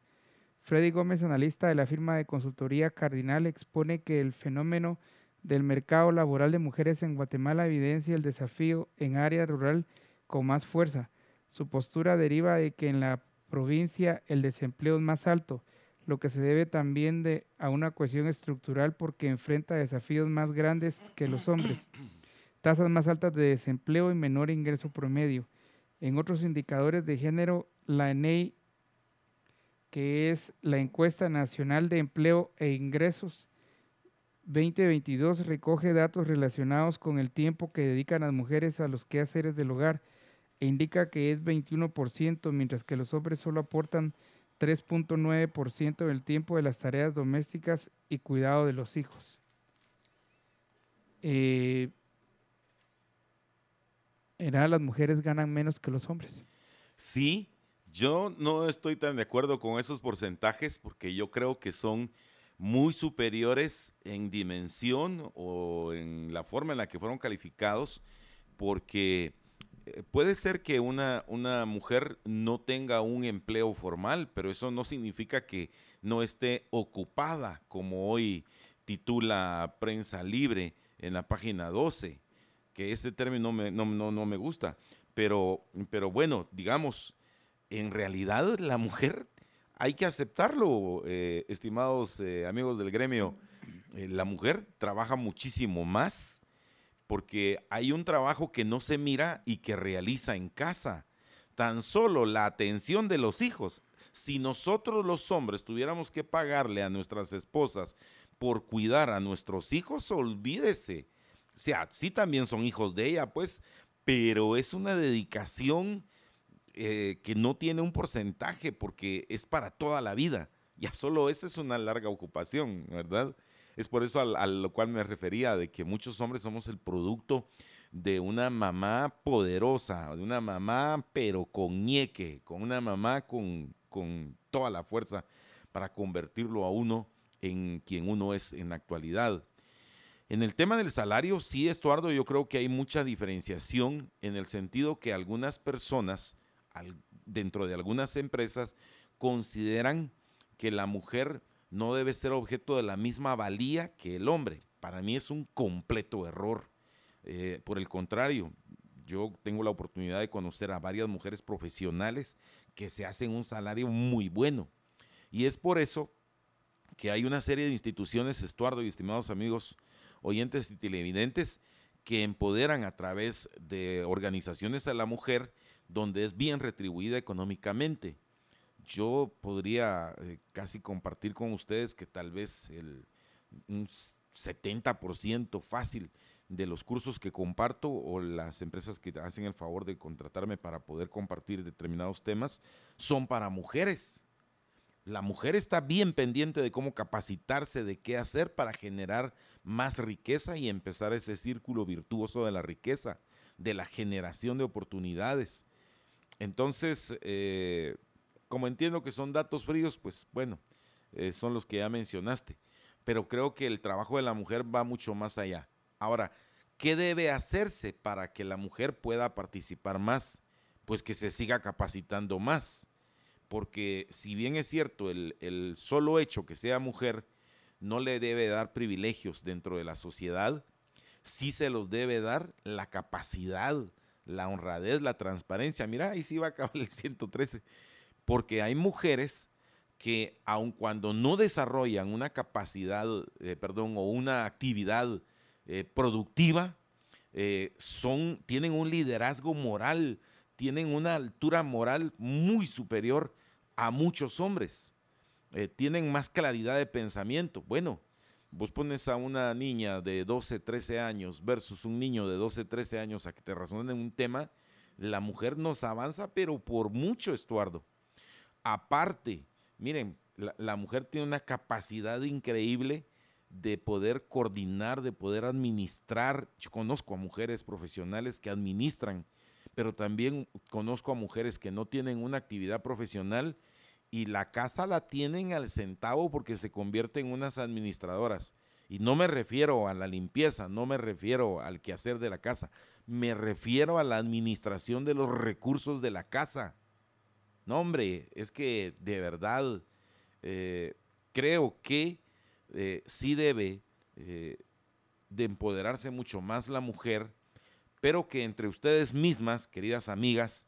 Freddy Gómez, analista de la firma de consultoría Cardinal, expone que el fenómeno del mercado laboral de mujeres en Guatemala evidencia el desafío en área rural con más fuerza. Su postura deriva de que en la provincia el desempleo es más alto, lo que se debe también de, a una cuestión estructural porque enfrenta desafíos más grandes que los hombres, tasas más altas de desempleo y menor ingreso promedio. En otros indicadores de género, la ENEI que es la encuesta nacional de empleo e ingresos 2022 recoge datos relacionados con el tiempo que dedican las mujeres a los quehaceres del hogar e indica que es 21%, mientras que los hombres solo aportan 3.9% del tiempo de las tareas domésticas y cuidado de los hijos. Eh, las mujeres ganan menos que los hombres. Sí, yo no estoy tan de acuerdo con esos porcentajes porque yo creo que son muy superiores en dimensión o en la forma en la que fueron calificados, porque eh, puede ser que una, una mujer no tenga un empleo formal, pero eso no significa que no esté ocupada, como hoy titula Prensa Libre en la página 12, que ese término no me, no me gusta. Pero, pero bueno, digamos, en realidad la mujer, hay que aceptarlo, eh, estimados eh, amigos del gremio, eh, la mujer trabaja muchísimo más porque hay un trabajo que no se mira y que realiza en casa. Tan solo la atención de los hijos. Si nosotros los hombres tuviéramos que pagarle a nuestras esposas por cuidar a nuestros hijos, olvídese. O sea, sí también son hijos de ella, pues, pero es una dedicación eh, que no tiene un porcentaje porque es para toda la vida. Ya solo esa es una larga ocupación, ¿verdad? Es por eso a, lo cual me refería, de que muchos hombres somos el producto de una mamá poderosa, de una mamá pero con ñeque, con una mamá con, con toda la fuerza para convertirlo a uno en quien uno es en la actualidad. En el tema del salario, sí, Estuardo, yo creo que hay mucha diferenciación en el sentido que algunas personas dentro de algunas empresas consideran que la mujer no debe ser objeto de la misma valía que el hombre. Para mí es un completo error. Eh, por el contrario, yo tengo la oportunidad de conocer a varias mujeres profesionales que se hacen un salario muy bueno. Y es por eso que hay una serie de instituciones, Estuardo y estimados amigos oyentes y televidentes, que empoderan a través de organizaciones a la mujer donde es bien retribuida económicamente. Yo podría eh, casi compartir con ustedes que tal vez el, un 70% fácil de los cursos que comparto o las empresas que hacen el favor de contratarme para poder compartir determinados temas son para mujeres. La mujer está bien pendiente de cómo capacitarse, de qué hacer para generar más riqueza y empezar ese círculo virtuoso de la riqueza, de la generación de oportunidades. Entonces, eh, como entiendo que son datos fríos, pues bueno, eh, son los que ya mencionaste. Pero creo que el trabajo de la mujer va mucho más allá. Ahora, ¿qué debe hacerse para que la mujer pueda participar más? Pues que se siga capacitando más. Porque si bien es cierto, el, el solo hecho que sea mujer no le debe dar privilegios dentro de la sociedad, sí se los debe dar la capacidad, la honradez, la transparencia. Mira, ahí sí va a acabar el 113. Porque hay mujeres que aun cuando no desarrollan una capacidad, eh, perdón, o una actividad eh, productiva, eh, son, tienen un liderazgo moral, tienen una altura moral muy superior a muchos hombres. tienen más claridad de pensamiento. Bueno, vos pones a una niña de 12, 13 años versus un niño de 12, 13 años a que te razonen un tema, la mujer nos avanza, pero por mucho, Estuardo. Aparte, miren, la, mujer tiene una capacidad increíble de poder coordinar, de poder administrar. Conozco a mujeres profesionales que administran, pero también conozco a mujeres que no tienen una actividad profesional y la casa la tienen al centavo porque se convierten en unas administradoras. Y no me refiero a la limpieza, no me refiero al quehacer de la casa, me refiero a la administración de los recursos de la casa. No, hombre, es que de verdad eh, creo que eh, sí debe eh, de empoderarse mucho más la mujer, pero que entre ustedes mismas, queridas amigas,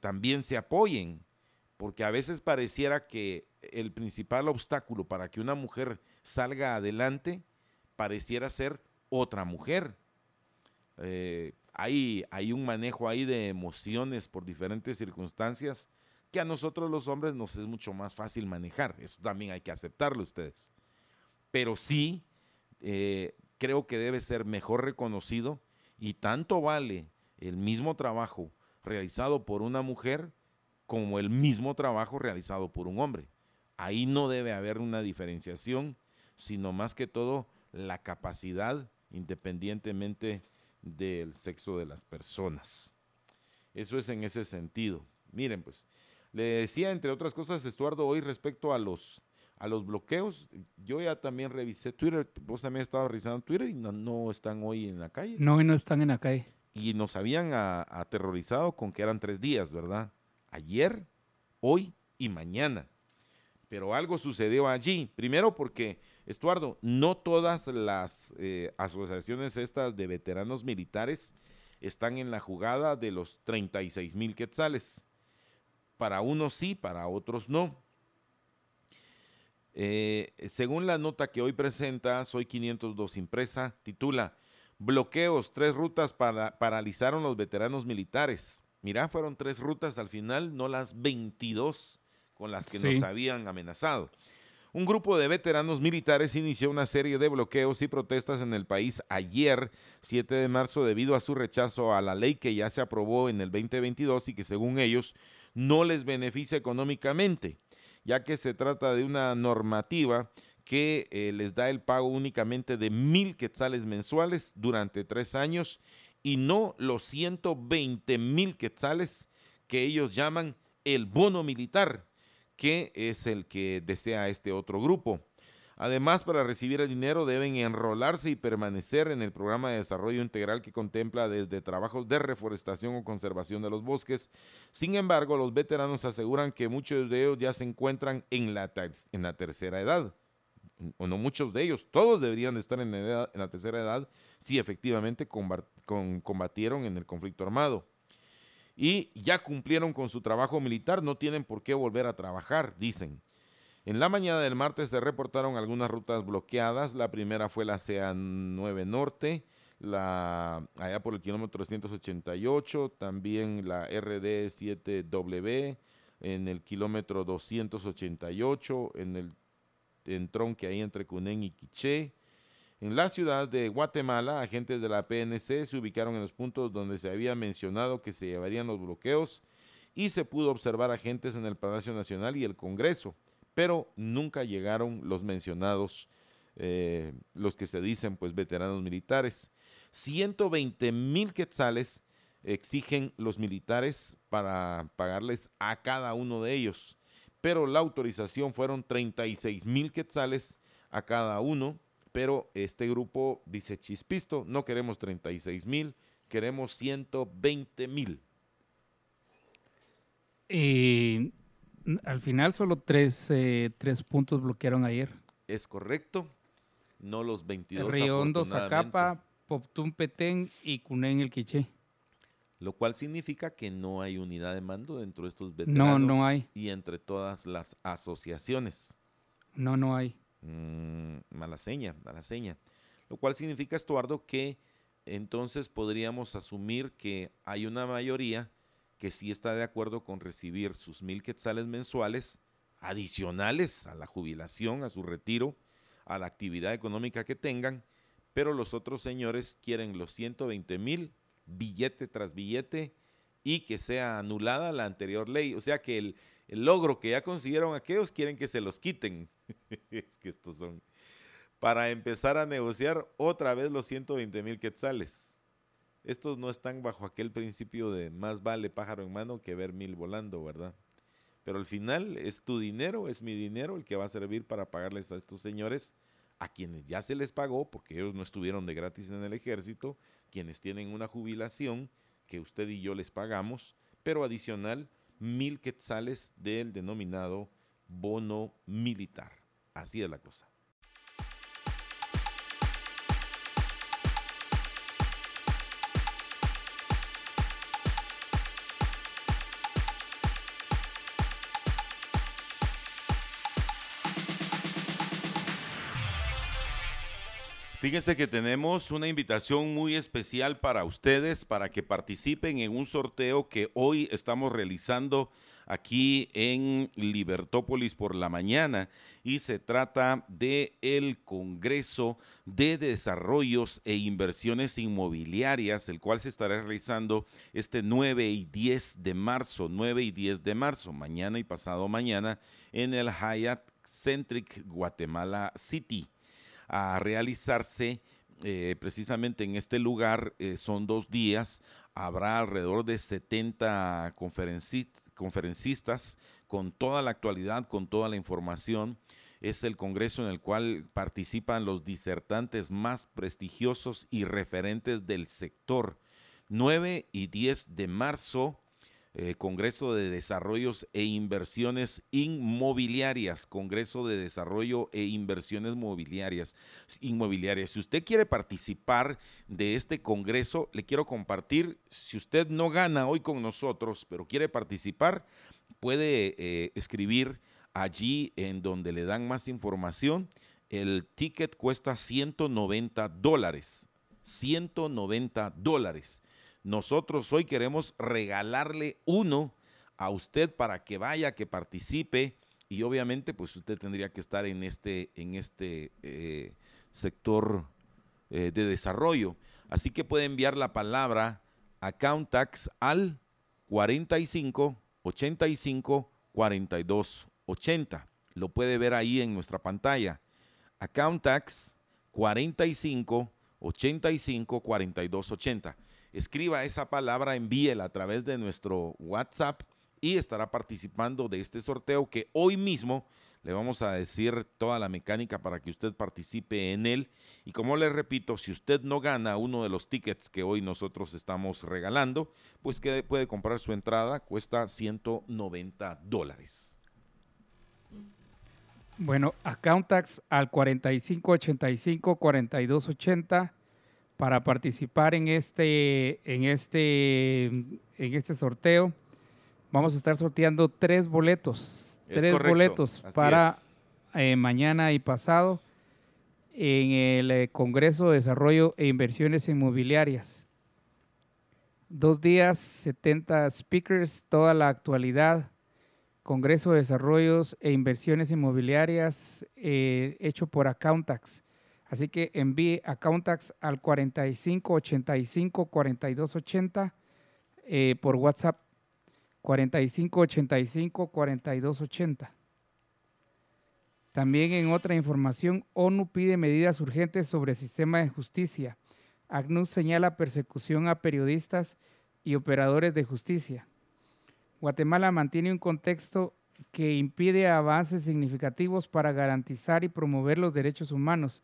también se apoyen, porque a veces pareciera que el principal obstáculo para que una mujer salga adelante pareciera ser otra mujer. hay, hay un manejo ahí de emociones por diferentes circunstancias que a nosotros los hombres nos es mucho más fácil manejar. Eso también hay que aceptarlo ustedes. Pero sí, eh, creo que debe ser mejor reconocido y tanto vale el mismo trabajo realizado por una mujer como el mismo trabajo realizado por un hombre. Ahí no debe haber una diferenciación, sino más que todo la capacidad independientemente del sexo de las personas. Eso es en ese sentido. Miren, pues, le decía, entre otras cosas, Estuardo, hoy respecto a los, a los bloqueos, yo ya también revisé Twitter, vos también estabas revisando Twitter y no, están hoy en la calle. No, no están en la calle. Y nos habían aterrorizado con que eran tres días, ¿verdad? Ayer, hoy y mañana. Pero algo sucedió allí. Primero porque, Estuardo, no todas las eh, asociaciones estas de veteranos militares están en la jugada de los 36 mil quetzales. Para unos sí, para otros no. Eh, según la nota que hoy presenta, Soy 502 Impresa, titula Bloqueos, tres rutas para, paralizaron los veteranos militares. Mirá, fueron tres rutas al final, no las 22 con las que nos habían amenazado. Un grupo de veteranos militares inició una serie de bloqueos y protestas en el país ayer, 7 de marzo, debido a su rechazo a la ley que ya se aprobó en el 2022 y que según ellos no les beneficia económicamente, ya que se trata de una normativa que eh, les da el pago únicamente de mil quetzales mensuales durante tres años y no los 120 mil quetzales que ellos llaman el bono militar, que es el que desea este otro grupo. Además, para recibir el dinero deben enrolarse y permanecer en el programa de desarrollo integral que contempla desde trabajos de reforestación o conservación de los bosques. Sin embargo, los veteranos aseguran que muchos de ellos ya se encuentran en la, tercera edad. O no muchos de ellos, todos deberían estar en la tercera edad si efectivamente combatieron en el conflicto armado. Y ya cumplieron con su trabajo militar, no tienen por qué volver a trabajar, dicen. En la mañana del martes se reportaron algunas rutas bloqueadas. La primera fue la CA9 Norte, la, allá por el kilómetro 388, también la RD7W en el kilómetro 288, en el en tronque ahí entre Cunén y Quiché. En la ciudad de Guatemala, agentes de la PNC se ubicaron en los puntos donde se había mencionado que se llevarían los bloqueos y se pudo observar agentes en el Palacio Nacional y el Congreso pero nunca llegaron los mencionados, eh, los que se dicen pues veteranos militares. 120 mil quetzales exigen los militares para pagarles a cada uno de ellos, pero la autorización fueron 36 mil quetzales a cada uno, pero este grupo dice chispisto, no queremos 36 mil, queremos 120 mil. Eh, al final solo tres, eh, tres puntos bloquearon ayer. Es correcto, no los 22. Riondo, Zacapa, Poptún, Petén y Cunén, el Quiché. Lo cual significa que no hay unidad de mando dentro de estos veteranos. No, no hay. Y entre todas las asociaciones. No, no hay. Mm, mala seña, mala seña. Lo cual significa, Estuardo, que entonces podríamos asumir que hay una mayoría que sí está de acuerdo con recibir sus mil quetzales mensuales adicionales a la jubilación, a su retiro, a la actividad económica que tengan, pero los otros señores quieren los 120 mil, billete tras billete, y que sea anulada la anterior ley. O sea que el, el logro que ya consiguieron aquellos quieren que se los quiten. es que estos son. Para empezar a negociar otra vez los 120 mil quetzales estos no están bajo aquel principio de más vale pájaro en mano que ver mil volando, ¿verdad? Pero al final es tu dinero, es mi dinero el que va a servir para pagarles a estos señores, a quienes ya se les pagó, porque ellos no estuvieron de gratis en el ejército, quienes tienen una jubilación que usted y yo les pagamos, pero adicional mil quetzales del denominado bono militar. Así es la cosa. Fíjense que tenemos una invitación muy especial para ustedes para que participen en un sorteo que hoy estamos realizando aquí en Libertópolis por la mañana y se trata de el Congreso de Desarrollos e Inversiones Inmobiliarias, el cual se estará realizando este 9 y 10 de marzo, 9 y 10 de marzo, mañana y pasado mañana en el Hyatt Centric Guatemala City a realizarse eh, precisamente en este lugar. Eh, son dos días. Habrá alrededor de 70 conferencistas con toda la actualidad, con toda la información. Es el congreso en el cual participan los disertantes más prestigiosos y referentes del sector. 9 y 10 de marzo eh, Congreso de Desarrollos e Inversiones Inmobiliarias, Congreso de Desarrollo e Inversiones Mobiliarias, Inmobiliarias. Si usted quiere participar de este Congreso, le quiero compartir, si usted no gana hoy con nosotros, pero quiere participar, puede eh, escribir allí en donde le dan más información. El ticket cuesta 190 dólares. 190 dólares. Nosotros hoy queremos regalarle uno a usted para que vaya, que participe y obviamente pues usted tendría que estar en este, en este eh, sector eh, de desarrollo. Así que puede enviar la palabra Accountax al 45 85 42 80. Lo puede ver ahí en nuestra pantalla. Accountax 45 85 42 80 escriba esa palabra, envíela a través de nuestro WhatsApp y estará participando de este sorteo que hoy mismo le vamos a decir toda la mecánica para que usted participe en él. Y como le repito, si usted no gana uno de los tickets que hoy nosotros estamos regalando, pues que puede comprar su entrada, cuesta 190 dólares. Bueno, account tax al 4585-4280 para participar en este, en, este, en este sorteo. Vamos a estar sorteando tres boletos tres boletos para eh, mañana y pasado en el eh, Congreso de Desarrollo e Inversiones Inmobiliarias. Dos días, 70 speakers, toda la actualidad. Congreso de Desarrollos e Inversiones Inmobiliarias eh, hecho por Accountax. Así que envíe Accountax al 4585 4280 por WhatsApp 4585 4280. También en otra información, ONU pide medidas urgentes sobre el sistema de justicia. ACNUS señala persecución a periodistas y operadores de justicia. Guatemala mantiene un contexto que impide avances significativos para garantizar y promover los derechos humanos,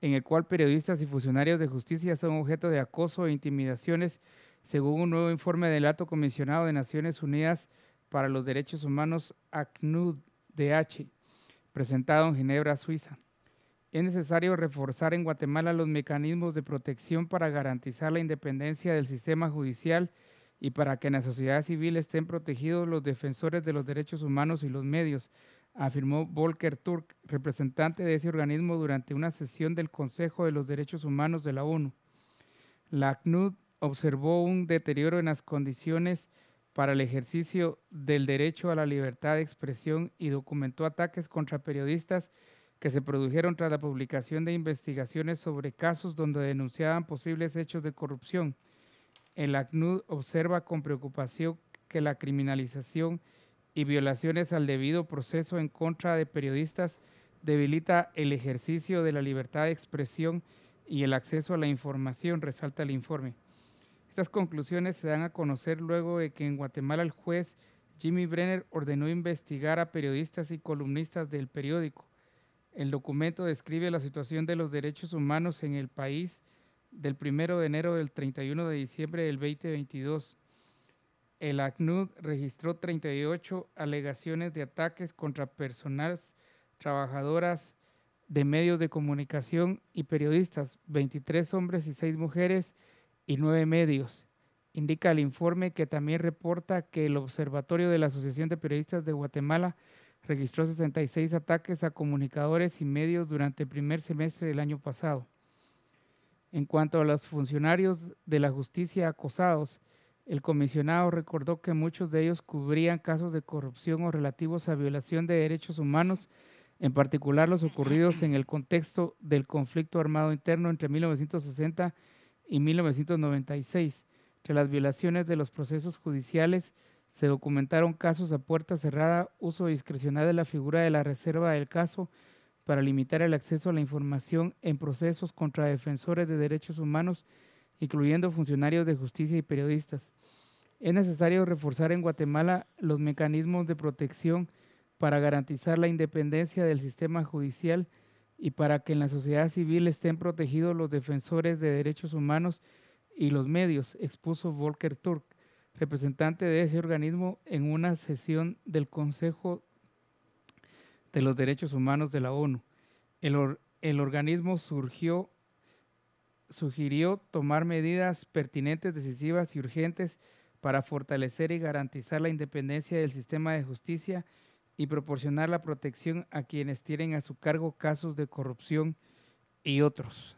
en el cual periodistas y funcionarios de justicia son objeto de acoso e intimidaciones según un nuevo informe del Alto Comisionado de Naciones Unidas para los Derechos Humanos, ACNUD-DH, presentado en Ginebra, Suiza. Es necesario reforzar en Guatemala los mecanismos de protección para garantizar la independencia del sistema judicial y para que en la sociedad civil estén protegidos los defensores de los derechos humanos y los medios, afirmó Volker Turk, representante de ese organismo durante una sesión del Consejo de los Derechos Humanos de la ONU. La ACNUD observó un deterioro en las condiciones para el ejercicio del derecho a la libertad de expresión y documentó ataques contra periodistas que se produjeron tras la publicación de investigaciones sobre casos donde denunciaban posibles hechos de corrupción. El ACNUD observa con preocupación que la criminalización y violaciones al debido proceso en contra de periodistas debilita el ejercicio de la libertad de expresión y el acceso a la información, resalta el informe. Estas conclusiones se dan a conocer luego de que en Guatemala el juez Jimmy Brenner ordenó investigar a periodistas y columnistas del periódico. El documento describe la situación de los derechos humanos en el país del 1 de enero del 31 de diciembre del 2022. El ACNUD registró 38 alegaciones de ataques contra personas trabajadoras de medios de comunicación y periodistas, 23 hombres y 6 mujeres, y nueve medios. Indica el informe que también reporta que el Observatorio de la Asociación de Periodistas de Guatemala registró 66 ataques a comunicadores y medios durante el primer semestre del año pasado. En cuanto a los funcionarios de la justicia acosados, el comisionado recordó que muchos de ellos cubrían casos de corrupción o relativos a violación de derechos humanos, en particular los ocurridos en el contexto del conflicto armado interno entre 1960 y 1996. Entre las violaciones de los procesos judiciales se documentaron casos a puerta cerrada, uso discrecional de la figura de la reserva del caso para limitar el acceso a la información en procesos contra defensores de derechos humanos, incluyendo funcionarios de justicia y periodistas. Es necesario reforzar en Guatemala los mecanismos de protección para garantizar la independencia del sistema judicial y para que en la sociedad civil estén protegidos los defensores de derechos humanos y los medios, expuso Volker Turk, representante de ese organismo en una sesión del Consejo de los Derechos Humanos de la ONU. El, organismo sugirió tomar medidas pertinentes, decisivas y urgentes para fortalecer y garantizar la independencia del sistema de justicia y proporcionar la protección a quienes tienen a su cargo casos de corrupción y otros.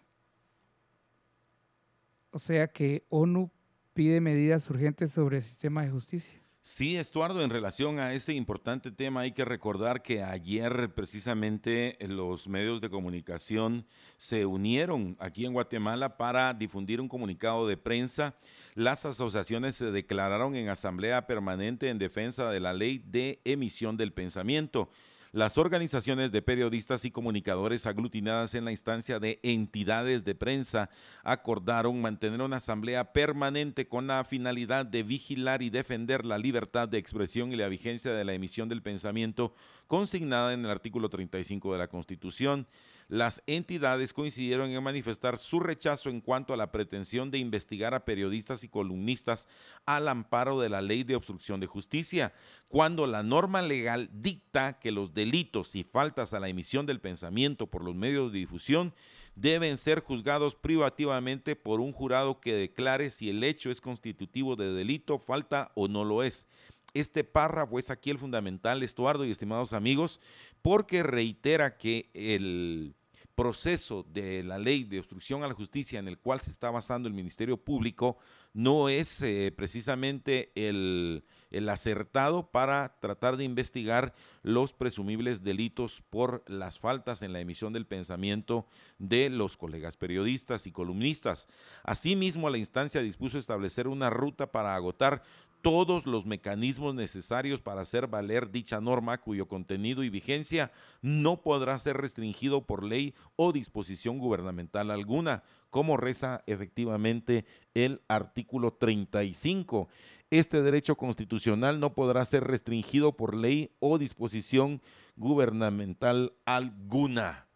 O sea que ONU pide medidas urgentes sobre el sistema de justicia. Sí, Estuardo, en relación a este importante tema hay que recordar que ayer precisamente los medios de comunicación se unieron aquí en Guatemala para difundir un comunicado de prensa. Las asociaciones se declararon en asamblea permanente en defensa de la ley de emisión del pensamiento. Las organizaciones de periodistas y comunicadores aglutinadas en la instancia de entidades de prensa acordaron mantener una asamblea permanente con la finalidad de vigilar y defender la libertad de expresión y la vigencia de la emisión del pensamiento consignada en el artículo 35 de la Constitución las entidades coincidieron en manifestar su rechazo en cuanto a la pretensión de investigar a periodistas y columnistas al amparo de la ley de obstrucción de justicia, cuando la norma legal dicta que los delitos y faltas a la emisión del pensamiento por los medios de difusión deben ser juzgados privativamente por un jurado que declare si el hecho es constitutivo de delito, falta o no lo es. Este párrafo es aquí el fundamental, Estuardo y estimados amigos, porque reitera que el proceso de la ley de obstrucción a la justicia en el cual se está basando el Ministerio Público no es eh, precisamente el, el, acertado para tratar de investigar los presumibles delitos por las faltas en la emisión del pensamiento de los colegas periodistas y columnistas. Asimismo, la instancia dispuso establecer una ruta para agotar todos los mecanismos necesarios para hacer valer dicha norma cuyo contenido y vigencia no podrá ser restringido por ley o disposición gubernamental alguna, como reza efectivamente el artículo 35. Este derecho constitucional no podrá ser restringido por ley o disposición gubernamental alguna.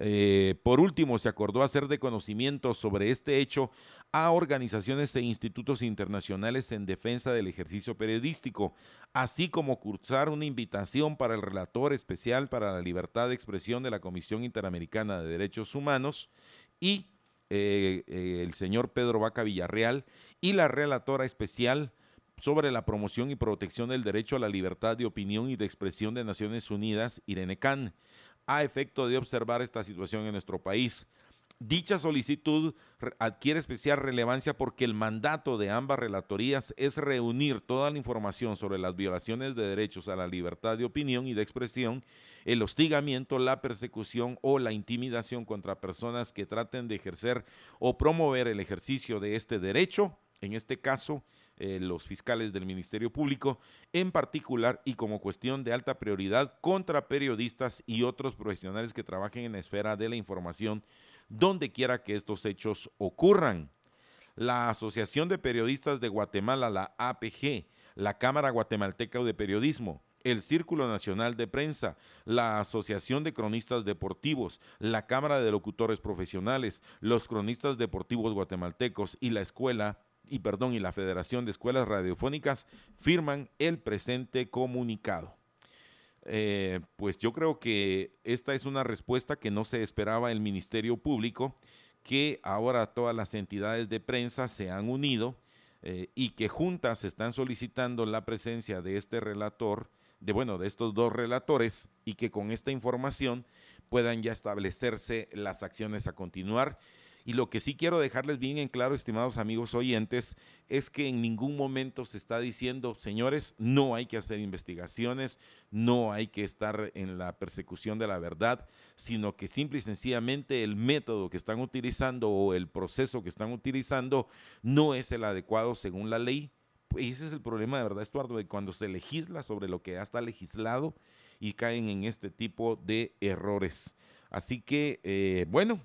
Eh, por último, se acordó hacer de conocimiento sobre este hecho a organizaciones e institutos internacionales en defensa del ejercicio periodístico, así como cursar una invitación para el relator especial para la libertad de expresión de la Comisión Interamericana de Derechos Humanos y eh, eh, el señor Pedro Vaca Villarreal y la relatora especial sobre la promoción y protección del derecho a la libertad de opinión y de expresión de Naciones Unidas, Irene Khan, a efecto de observar esta situación en nuestro país. Dicha solicitud adquiere especial relevancia porque el mandato de ambas relatorías es reunir toda la información sobre las violaciones de derechos a la libertad de opinión y de expresión, el hostigamiento, la persecución o la intimidación contra personas que traten de ejercer o promover el ejercicio de este derecho, en este caso, eh, los fiscales del Ministerio Público, en particular y como cuestión de alta prioridad contra periodistas y otros profesionales que trabajen en la esfera de la información donde quiera que estos hechos ocurran. La Asociación de Periodistas de Guatemala, la APG, la Cámara Guatemalteca de Periodismo, el Círculo Nacional de Prensa, la Asociación de Cronistas Deportivos, la Cámara de Locutores Profesionales, los Cronistas Deportivos Guatemaltecos y la Escuela y perdón y la Federación de Escuelas Radiofónicas firman el presente comunicado. Eh, pues yo creo que esta es una respuesta que no se esperaba el Ministerio Público, que ahora todas las entidades de prensa se han unido eh, y que juntas están solicitando la presencia de este relator, de bueno, de estos dos relatores, y que con esta información puedan ya establecerse las acciones a continuar y lo que sí quiero dejarles bien en claro, estimados amigos oyentes, es que en ningún momento se está diciendo, señores, no hay que hacer investigaciones, no hay que estar en la persecución de la verdad, sino que simple y sencillamente el método que están utilizando o el proceso que están utilizando no es el adecuado según la ley. ese es el problema de verdad, Estuardo, de cuando se legisla sobre lo que ya está legislado y caen en este tipo de errores. Así que, eh, bueno,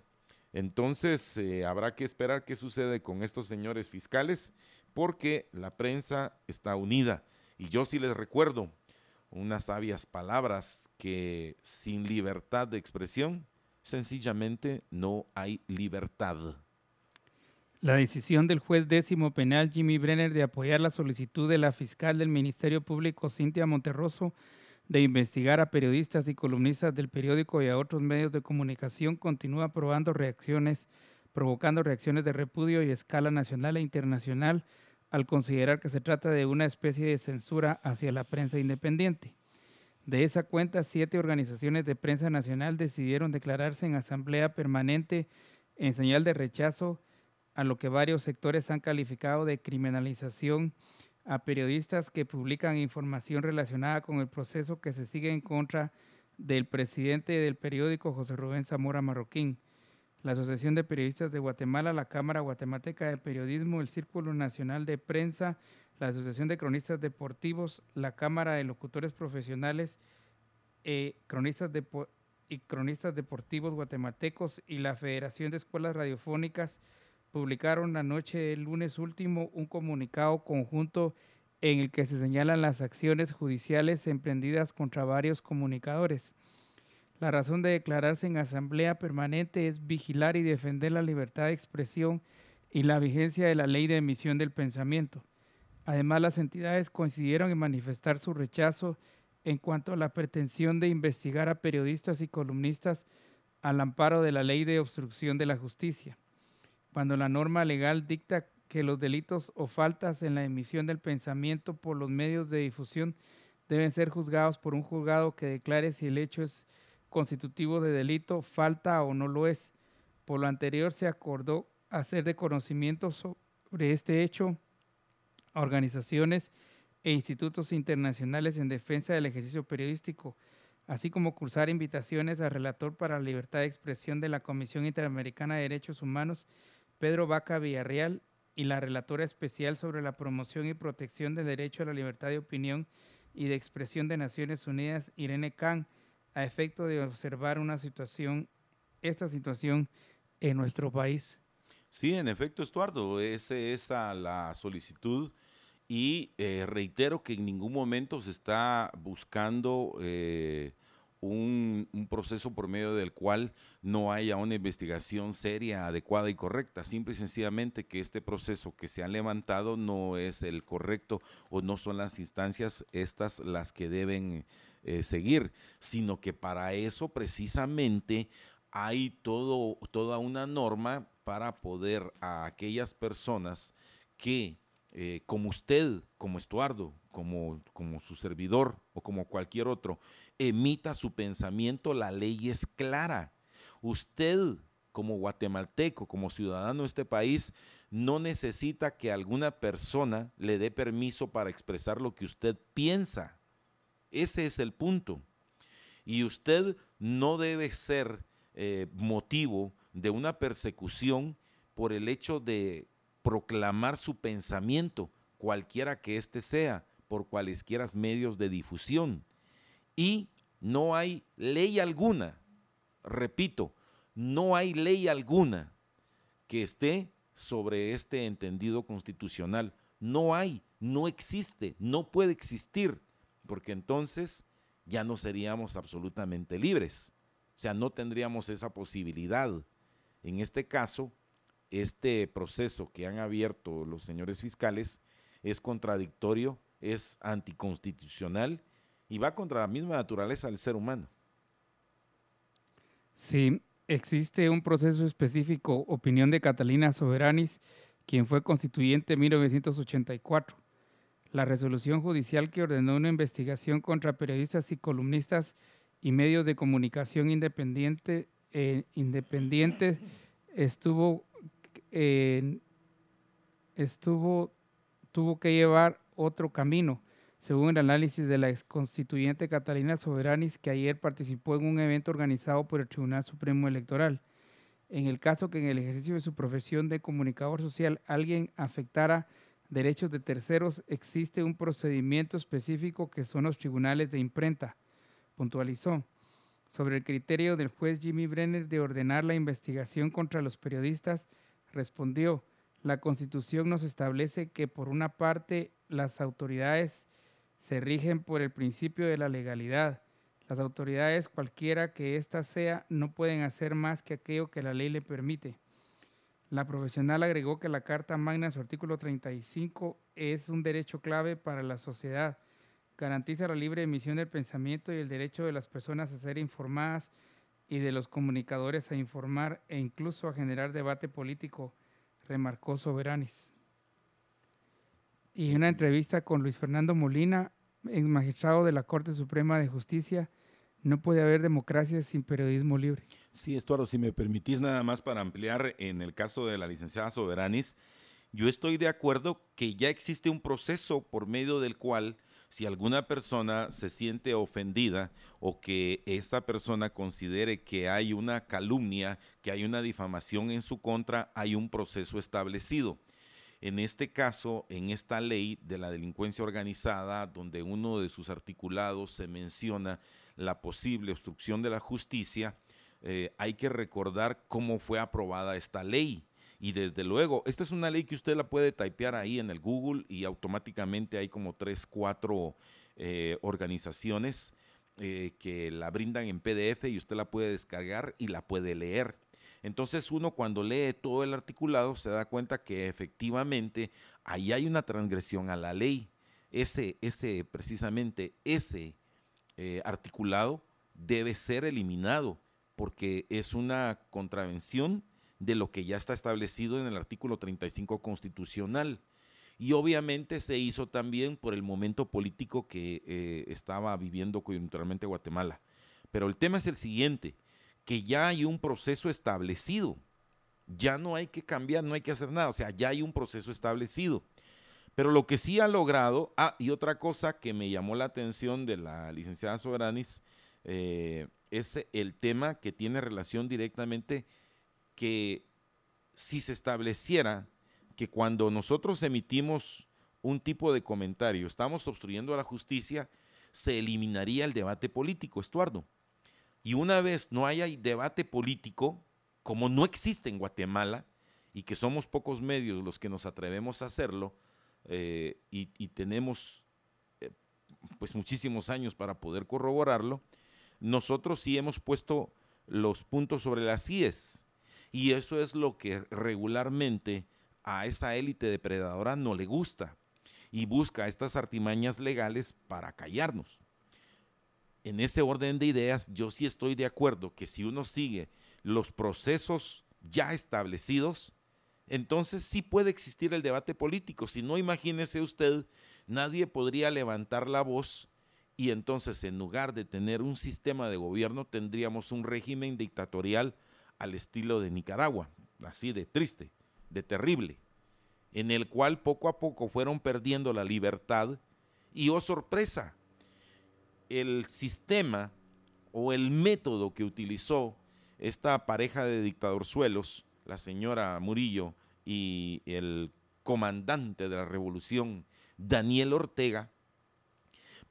entonces, eh, habrá que esperar qué sucede con estos señores fiscales, porque la prensa está unida. Y yo sí les recuerdo unas sabias palabras que sin libertad de expresión, sencillamente no hay libertad. La decisión del juez décimo penal Jimmy Brenner de apoyar la solicitud de la fiscal del Ministerio Público Cintia Monterroso de investigar a periodistas y columnistas del periódico y a otros medios de comunicación continúa probando reacciones, provocando reacciones de repudio y escala nacional e internacional al considerar que se trata de una especie de censura hacia la prensa independiente. De esa cuenta, siete organizaciones de prensa nacional decidieron declararse en asamblea permanente en señal de rechazo a lo que varios sectores han calificado de criminalización a periodistas que publican información relacionada con el proceso que se sigue en contra del presidente del periódico José Rubén Zamora Marroquín, la Asociación de Periodistas de Guatemala, la Cámara Guatemalteca de Periodismo, el Círculo Nacional de Prensa, la Asociación de Cronistas Deportivos, la Cámara de Locutores Profesionales eh, y cronistas deportivos guatemaltecos y la Federación de Escuelas Radiofónicas publicaron la noche del lunes último un comunicado conjunto en el que se señalan las acciones judiciales emprendidas contra varios comunicadores. La razón de declararse en asamblea permanente es vigilar y defender la libertad de expresión y la vigencia de la ley de emisión del pensamiento. Además, las entidades coincidieron en manifestar su rechazo en cuanto a la pretensión de investigar a periodistas y columnistas al amparo de la ley de obstrucción de la justicia, cuando la norma legal dicta que los delitos o faltas en la emisión del pensamiento por los medios de difusión deben ser juzgados por un juzgado que declare si el hecho es constitutivo de delito, falta o no lo es. Por lo anterior se acordó hacer de conocimiento sobre este hecho a organizaciones e institutos internacionales en defensa del ejercicio periodístico, así como cursar invitaciones al relator para la libertad de expresión de la Comisión Interamericana de Derechos Humanos, Pedro Vaca Villarreal, y la relatora especial sobre la promoción y protección del derecho a la libertad de opinión y de expresión de Naciones Unidas, Irene Khan, a efecto de observar una situación, esta situación en nuestro país. Sí, en efecto, Estuardo, esa es la solicitud y eh, reitero que en ningún momento se está buscando eh, un, proceso por medio del cual no haya una investigación seria, adecuada y correcta. Simple y sencillamente que este proceso que se ha levantado no es el correcto o no son las instancias estas las que deben eh, seguir, sino que para eso precisamente hay todo, toda una norma para poder a aquellas personas que eh, como usted, como Estuardo, como, como su servidor o como cualquier otro, emita su pensamiento, la ley es clara. Usted, como guatemalteco, como ciudadano de este país, no necesita que alguna persona le dé permiso para expresar lo que usted piensa. Ese es el punto. Y usted no debe ser eh, motivo de una persecución por el hecho de proclamar su pensamiento, cualquiera que éste sea, por cualesquiera medios de difusión. Y no hay ley alguna, repito, no hay ley alguna que esté sobre este entendido constitucional. No hay, no existe, no puede existir, porque entonces ya no seríamos absolutamente libres. O sea, no tendríamos esa posibilidad. En este caso, este proceso que han abierto los señores fiscales es contradictorio, es anticonstitucional y va contra la misma naturaleza del ser humano. Sí, existe un proceso específico, opinión de Catalina Soberanis, quien fue constituyente en 1984. La resolución judicial que ordenó una investigación contra periodistas y columnistas y medios de comunicación independiente, eh, independientes estuvo estuvo, tuvo que llevar otro camino, según el análisis de la ex constituyente Catalina Soberanis, que ayer participó en un evento organizado por el Tribunal Supremo Electoral. En el caso que en el ejercicio de su profesión de comunicador social alguien afectara derechos de terceros, existe un procedimiento específico que son los tribunales de imprenta, puntualizó sobre el criterio del juez Jimmy Brenner de ordenar la investigación contra los periodistas respondió, la Constitución nos establece que por una parte las autoridades se rigen por el principio de la legalidad. Las autoridades, cualquiera que ésta sea, no pueden hacer más que aquello que la ley le permite. La profesional agregó que la Carta Magna, su artículo 35, es un derecho clave para la sociedad. Garantiza la libre emisión del pensamiento y el derecho de las personas a ser informadas y de los comunicadores a informar e incluso a generar debate político, remarcó Soberanis. Y una entrevista con Luis Fernando Molina, ex magistrado de la Corte Suprema de Justicia, no puede haber democracia sin periodismo libre. Sí, Estuardo, si me permitís nada más para ampliar en el caso de la licenciada Soberanis, yo estoy de acuerdo que ya existe un proceso por medio del cual si alguna persona se siente ofendida o que esta persona considere que hay una calumnia, que hay una difamación en su contra, hay un proceso establecido. En este caso, en esta ley de la delincuencia organizada, donde uno de sus articulados se menciona la posible obstrucción de la justicia, eh, hay que recordar cómo fue aprobada esta ley. Y desde luego, esta es una ley que usted la puede typear ahí en el Google y automáticamente hay como tres, cuatro eh, organizaciones eh, que la brindan en PDF y usted la puede descargar y la puede leer. Entonces uno cuando lee todo el articulado se da cuenta que efectivamente ahí hay una transgresión a la ley. Ese, ese precisamente ese articulado debe ser eliminado porque es una contravención de lo que ya está establecido en el artículo 35 constitucional. Y obviamente se hizo también por el momento político que eh, estaba viviendo coyunturalmente Guatemala. Pero el tema es el siguiente, que ya hay un proceso establecido. Ya no hay que cambiar, no hay que hacer nada. O sea, ya hay un proceso establecido. Pero lo que sí ha logrado, ah, y otra cosa que me llamó la atención de la licenciada Soberanis, eh, es el tema que tiene relación directamente que si se estableciera que cuando nosotros emitimos un tipo de comentario, estamos obstruyendo a la justicia, se eliminaría el debate político, Estuardo. Y una vez no haya debate político, como no existe en Guatemala, y que somos pocos medios los que nos atrevemos a hacerlo, eh, y, tenemos eh, pues muchísimos años para poder corroborarlo, nosotros sí hemos puesto los puntos sobre las IES. Y eso es lo que regularmente a esa élite depredadora no le gusta y busca estas artimañas legales para callarnos. En ese orden de ideas, yo sí estoy de acuerdo que si uno sigue los procesos ya establecidos, entonces sí puede existir el debate político. Si no, imagínese usted, nadie podría levantar la voz y entonces en lugar de tener un sistema de gobierno tendríamos un régimen dictatorial al estilo de Nicaragua, así de triste, de terrible, en el cual poco a poco fueron perdiendo la libertad y oh sorpresa, el sistema o el método que utilizó esta pareja de dictadorzuelos, la señora Murillo y el comandante de la revolución, Daniel Ortega,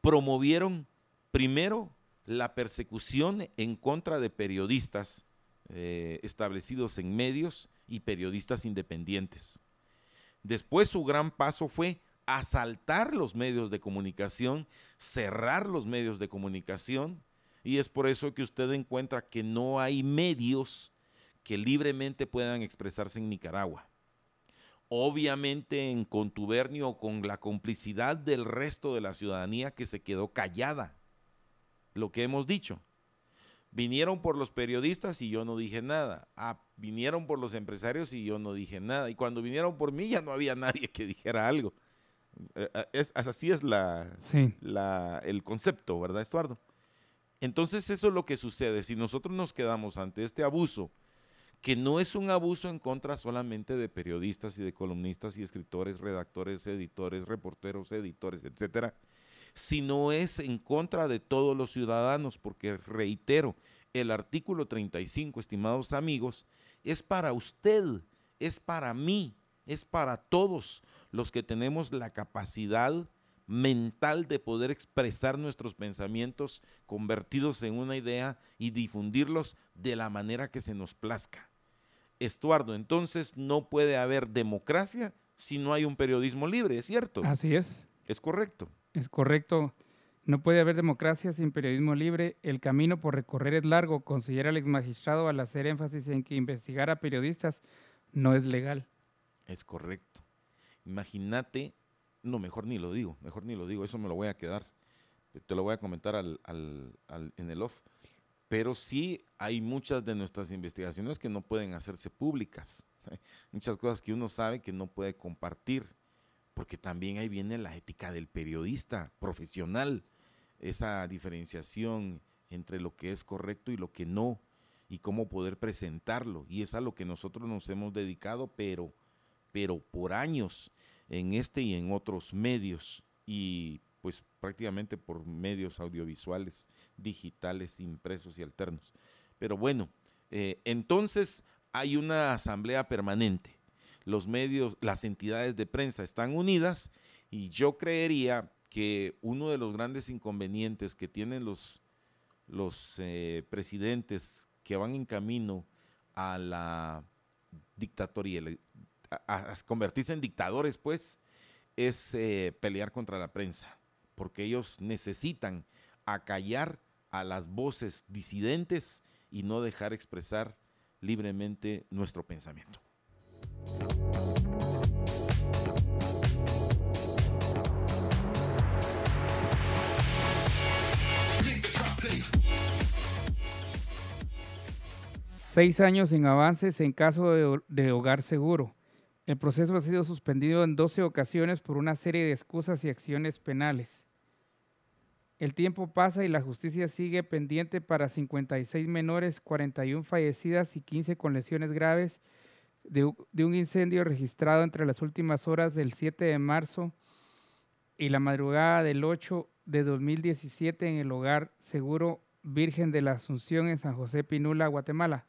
promovieron primero la persecución en contra de periodistas eh, establecidos en medios y periodistas independientes. Después su gran paso fue asaltar los medios de comunicación, cerrar los medios de comunicación, y es por eso que usted encuentra que no hay medios que libremente puedan expresarse en Nicaragua obviamente en contubernio con la complicidad del resto de la ciudadanía que se quedó callada. Lo que hemos dicho. Vinieron por los periodistas y yo no dije nada. Ah, vinieron por los empresarios y yo no dije nada. Y cuando vinieron por mí ya no había nadie que dijera algo. Eh, eh, es, así es la, la, el concepto, ¿verdad, Estuardo? Entonces eso es lo que sucede. Si nosotros nos quedamos ante este abuso que no es un abuso en contra solamente de periodistas y de columnistas y escritores, redactores, editores, reporteros, editores, etcétera, sino es en contra de todos los ciudadanos, porque reitero, el artículo 35, estimados amigos, es para usted, es para mí, es para todos los que tenemos la capacidad mental de poder expresar nuestros pensamientos convertidos en una idea y difundirlos de la manera que se nos plazca. Estuardo, entonces no puede haber democracia si no hay un periodismo libre, ¿es cierto? Así es. Es correcto. Es correcto. No puede haber democracia sin periodismo libre. El camino por recorrer es largo, considera el ex magistrado al hacer énfasis en que investigar a periodistas no es legal. Es correcto. Imagínate, no, mejor ni lo digo, mejor ni lo digo, eso me lo voy a quedar. Te lo voy a comentar al, en el off pero sí hay muchas de nuestras investigaciones que no pueden hacerse públicas. Muchas cosas que uno sabe que no puede compartir, porque también ahí viene la ética del periodista profesional, esa diferenciación entre lo que es correcto y lo que no, y cómo poder presentarlo. Y es a lo que nosotros nos hemos dedicado, pero, pero por años en este y en otros medios. Y pues prácticamente por medios audiovisuales, digitales, impresos y alternos. Pero bueno, eh, entonces hay una asamblea permanente. Los medios, las entidades de prensa están unidas y yo creería que uno de los grandes inconvenientes que tienen los, los eh, presidentes que van en camino a la dictatoria, a, convertirse en dictadores, pues, es eh, pelear contra la prensa, porque ellos necesitan acallar a las voces disidentes y no dejar expresar libremente nuestro pensamiento. Seis años sin avances en caso de, hogar seguro. El proceso ha sido suspendido en 12 ocasiones por una serie de excusas y acciones penales. El tiempo pasa y la justicia sigue pendiente para 56 menores, 41 fallecidas y 15 con lesiones graves de, un incendio registrado entre las últimas horas del 7 de marzo y la madrugada del 8 de 2017 en el hogar seguro Virgen de la Asunción en San José Pinula, Guatemala.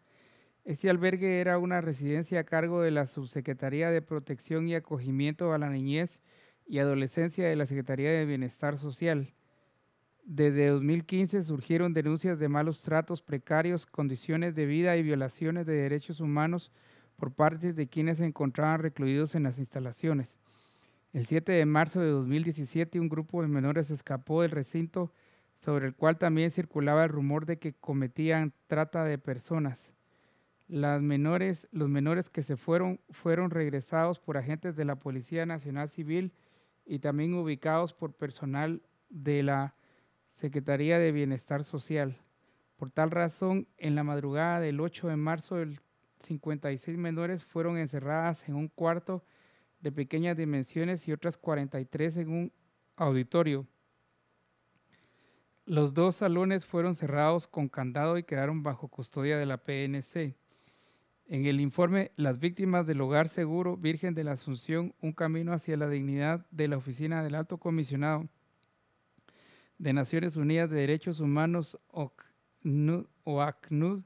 Este albergue era una residencia a cargo de la Subsecretaría de Protección y Acogimiento a la Niñez y Adolescencia de la Secretaría de Bienestar Social. Desde 2015 surgieron denuncias de malos tratos precarios, condiciones de vida y violaciones de derechos humanos por parte de quienes se encontraban recluidos en las instalaciones. El 7 de marzo de 2017 un grupo de menores escapó del recinto sobre el cual también circulaba el rumor de que cometían trata de personas. Las menores, los menores que se fueron fueron regresados por agentes de la Policía Nacional Civil y también ubicados por personal de la Secretaría de Bienestar Social. Por tal razón, en la madrugada del 8 de marzo, el 56 menores fueron encerradas en un cuarto de pequeñas dimensiones y otras 43 en un auditorio. Los dos salones fueron cerrados con candado y quedaron bajo custodia de la PNC. En el informe Las víctimas del hogar seguro Virgen de la Asunción, un camino hacia la dignidad de la Oficina del Alto Comisionado de Naciones Unidas de Derechos Humanos, OACNUD,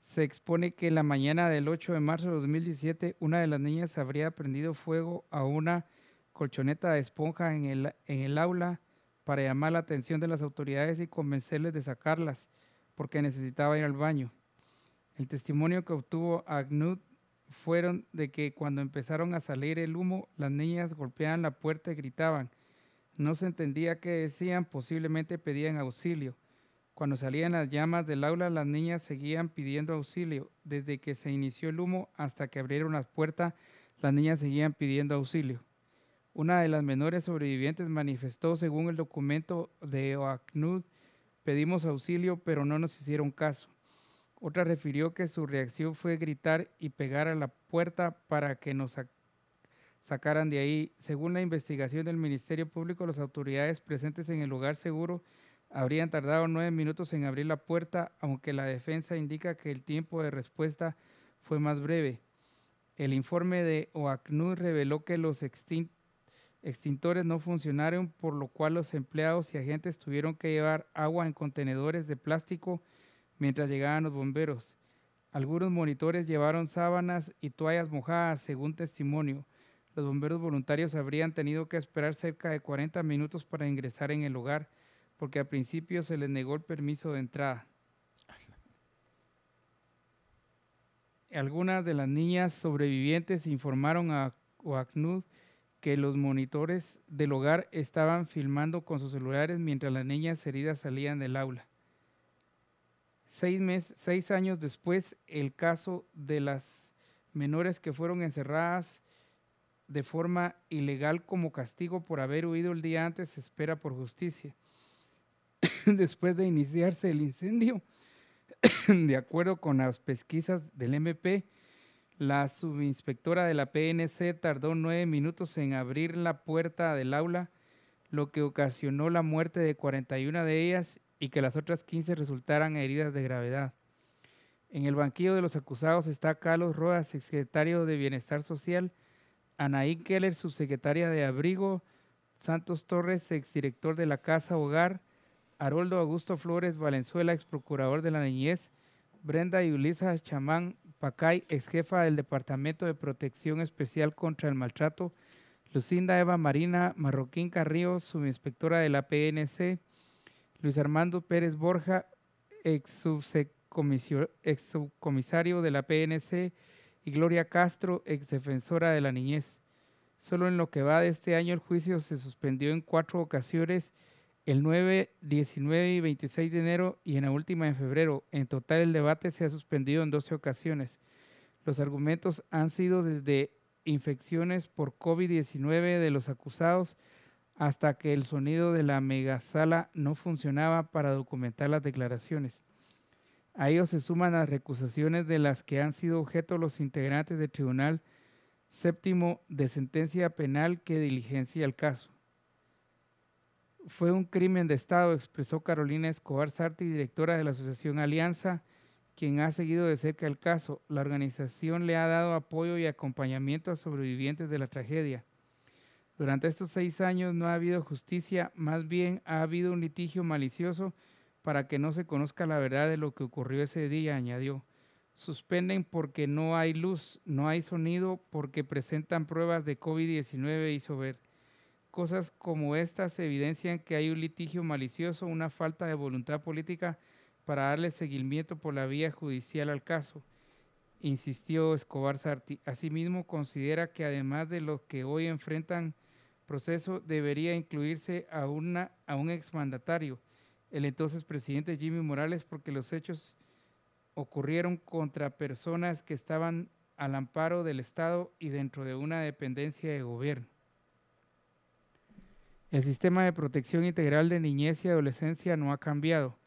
se expone que en la mañana del 8 de marzo de 2017 una de las niñas habría prendido fuego a una colchoneta de esponja en el, en el aula para llamar la atención de las autoridades y convencerles de sacarlas porque necesitaba ir al baño. El testimonio que obtuvo Agnud fueron de que cuando empezaron a salir el humo, las niñas golpeaban la puerta y gritaban. No se entendía qué decían, posiblemente pedían auxilio. Cuando salían las llamas del aula, las niñas seguían pidiendo auxilio. Desde que se inició el humo hasta que abrieron las puertas, las niñas seguían pidiendo auxilio. Una de las menores sobrevivientes manifestó, según el documento de OACNUD, pedimos auxilio, pero no nos hicieron caso. Otra refirió que su reacción fue gritar y pegar a la puerta para que nos sacaran de ahí. Según la investigación del Ministerio Público, las autoridades presentes en el lugar seguro habrían tardado nueve minutos en abrir la puerta, aunque la defensa indica que el tiempo de respuesta fue más breve. El informe de OACNUD reveló que los extintores no funcionaron, por lo cual los empleados y agentes tuvieron que llevar agua en contenedores de plástico mientras llegaban los bomberos. Algunos monitores llevaron sábanas y toallas mojadas, según testimonio. Los bomberos voluntarios habrían tenido que esperar cerca de 40 minutos para ingresar en el lugar, porque al principio se les negó el permiso de entrada. Algunas de las niñas sobrevivientes informaron a OACNUD que los monitores del hogar estaban filmando con sus celulares mientras las niñas heridas salían del aula. Seis, seis años después, el caso de las menores que fueron encerradas de forma ilegal como castigo por haber huido el día antes se espera por justicia. Después de iniciarse el incendio, de acuerdo con las pesquisas del MP, la subinspectora de la PNC tardó nueve minutos en abrir la puerta del aula, lo que ocasionó la muerte de 41 de ellas y que las otras 15 resultaran heridas de gravedad. En el banquillo de los acusados está Carlos Rodas, secretario de Bienestar Social, Anaí Keller, subsecretaria de Abrigo, Santos Torres, exdirector de la Casa Hogar, Haroldo Augusto Flores Valenzuela, ex procurador de la Niñez, Brenda y Ulisa Chamán Pacay, ex jefa del Departamento de Protección Especial contra el Maltrato, Lucinda Eva Marina Marroquín Carrillo, subinspectora de la PNC, Luis Armando Pérez Borja, ex, subcomisario de la PNC, y Gloria Castro, ex defensora de la niñez. Solo en lo que va de este año el juicio se suspendió en cuatro ocasiones, el 9, 19 y 26 de enero y en la última en febrero. En total el debate se ha suspendido en 12 ocasiones. Los argumentos han sido desde infecciones por COVID-19 de los acusados hasta que el sonido de la megasala no funcionaba para documentar las declaraciones. A ellos se suman las recusaciones de las que han sido objeto los integrantes del Tribunal Séptimo de Sentencia Penal que diligencia el caso. Fue un crimen de Estado, expresó Carolina Escobar Sarti, directora de la Asociación Alianza, quien ha seguido de cerca el caso. La organización le ha dado apoyo y acompañamiento a sobrevivientes de la tragedia. Durante estos seis años no ha habido justicia, más bien ha habido un litigio malicioso para que no se conozca la verdad de lo que ocurrió ese día, añadió. Suspenden porque no hay luz, no hay sonido, porque presentan pruebas de COVID-19, hizo ver. Cosas como estas evidencian que hay un litigio malicioso, una falta de voluntad política para darle seguimiento por la vía judicial al caso, insistió Escobar Sarti. Asimismo, considera que además de lo que hoy enfrentan proceso, debería incluirse a, una, a un exmandatario, el entonces presidente Jimmy Morales porque los hechos ocurrieron contra personas que estaban al amparo del Estado y dentro de una dependencia de gobierno. El sistema de protección integral de niñez y adolescencia no ha cambiado.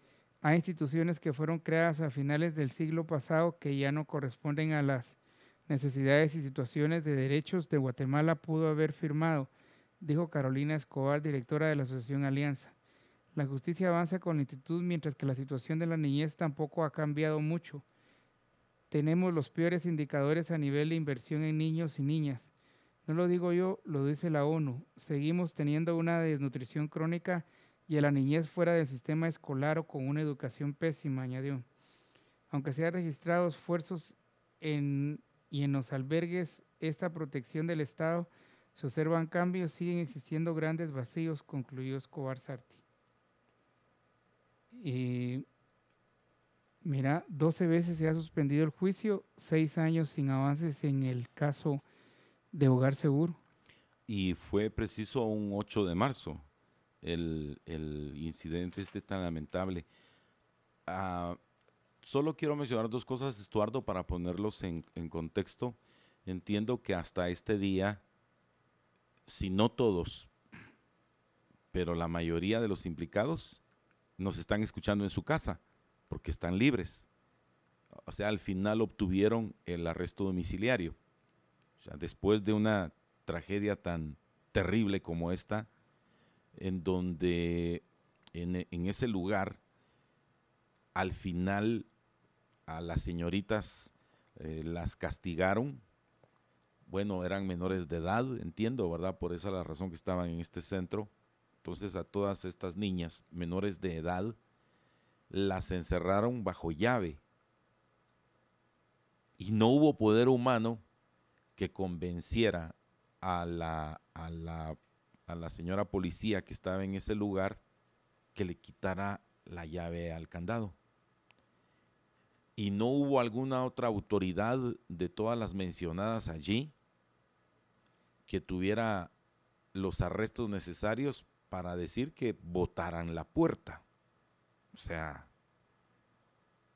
Hay instituciones que fueron creadas a finales del siglo pasado que ya no corresponden a las necesidades y situaciones de derechos de Guatemala pudo haber firmado, dijo Carolina Escobar, directora de la Asociación Alianza. La justicia avanza con lentitud mientras que la situación de la niñez tampoco ha cambiado mucho. Tenemos los peores indicadores a nivel de inversión en niños y niñas. No lo digo yo, lo dice la ONU. Seguimos teniendo una desnutrición crónica y a la niñez fuera del sistema escolar o con una educación pésima, añadió. Aunque se han registrado esfuerzos en, y en los albergues, esta protección del Estado, se observan cambios, siguen existiendo grandes vacíos, concluyó Escobar Sarti. Y mira, 12 veces se ha suspendido el juicio, seis años sin avances en el caso de Hogar Seguro. Y fue preciso un 8 de marzo el, incidente este tan lamentable. Ah, solo quiero mencionar dos cosas, Estuardo, para ponerlos en, en contexto. Entiendo que hasta este día, si no todos, pero la mayoría de los implicados nos están escuchando en su casa porque están libres. O sea, al final obtuvieron el arresto domiciliario. O sea, después de una tragedia tan terrible como esta, en donde en, ese lugar, al final a las señoritas eh, las castigaron. Bueno, eran menores de edad, entiendo, ¿verdad? Por esa la razón que estaban en este centro entonces a todas estas niñas menores de edad las encerraron bajo llave. Y no hubo poder humano que convenciera a la, a la, a la señora policía que estaba en ese lugar que le quitara la llave al candado. Y no hubo alguna otra autoridad de todas las mencionadas allí que tuviera los arrestos necesarios para decir que votaran la puerta. O sea,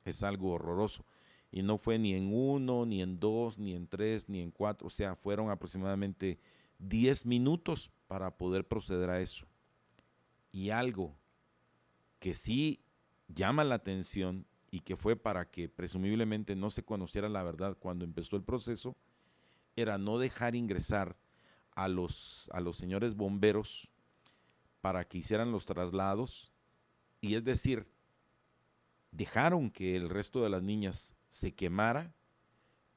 es algo horroroso. Y no fue ni en uno, ni en dos, ni en tres, ni en cuatro. O sea, fueron aproximadamente diez minutos para poder proceder a eso. Y algo que sí llama la atención y que fue para que presumiblemente no se conociera la verdad cuando empezó el proceso, era no dejar ingresar a los, a los señores bomberos para que hicieran los traslados. Y es decir, dejaron que el resto de las niñas se quemara,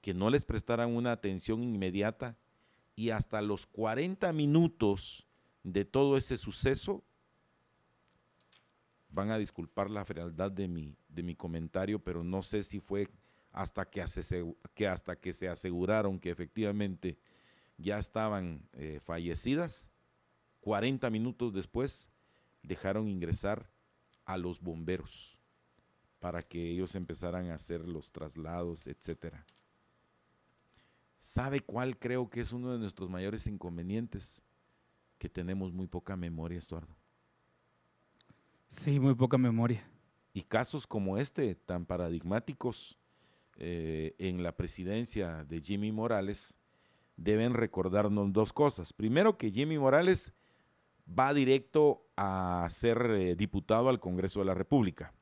que no les prestaran una atención inmediata y hasta los 40 minutos de todo ese suceso, van a disculpar la frialdad de mi, de mi comentario, pero no sé si fue hasta que, que hasta que se aseguraron que efectivamente ya estaban eh, fallecidas, 40 minutos después dejaron ingresar a los bomberos para que ellos empezaran a hacer los traslados, etcétera. ¿Sabe cuál creo que es uno de nuestros mayores inconvenientes? Que tenemos muy poca memoria, Estuardo. Sí, muy poca memoria. Y casos como este, tan paradigmáticos eh, en la presidencia de Jimmy Morales, deben recordarnos dos cosas. Primero, que Jimmy Morales va directo a ser eh, diputado al Congreso de la República.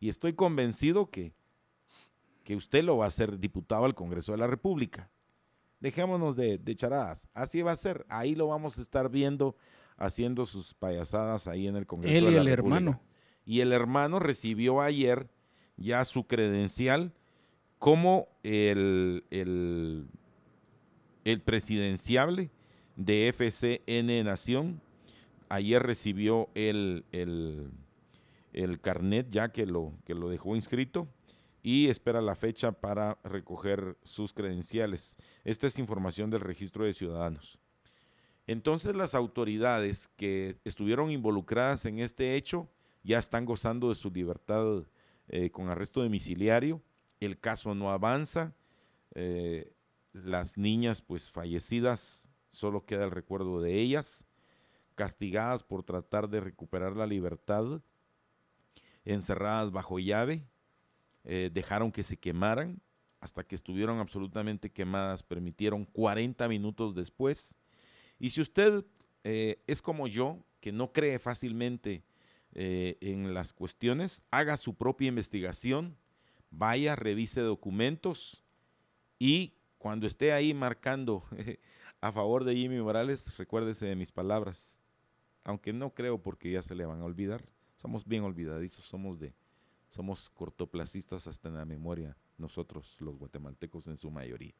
Y estoy convencido que, que usted lo va a hacer diputado al Congreso de la República. Dejémonos de, de charadas. Así va a ser. Ahí lo vamos a estar viendo haciendo sus payasadas ahí en el Congreso Él de y la el República. hermano. Y el hermano recibió ayer ya su credencial como el, el, el presidenciable de FCN Nación. Ayer recibió el, el, carnet ya que lo, que lo dejó inscrito y espera la fecha para recoger sus credenciales. Esta es información del registro de ciudadanos. Entonces las autoridades que estuvieron involucradas en este hecho ya están gozando de su libertad eh, con arresto domiciliario. El caso no avanza. Eh, las niñas pues fallecidas, solo queda el recuerdo de ellas, castigadas por tratar de recuperar la libertad, encerradas bajo llave, eh, dejaron que se quemaran hasta que estuvieron absolutamente quemadas, permitieron 40 minutos después. Y si usted eh, es como yo, que no cree fácilmente eh, en las cuestiones, haga su propia investigación, vaya, revise documentos y cuando esté ahí marcando a favor de Jimmy Morales, recuérdese de mis palabras, aunque no creo porque ya se le van a olvidar. Somos bien olvidadizos, somos de somos cortoplacistas hasta en la memoria, nosotros los guatemaltecos en su mayoría.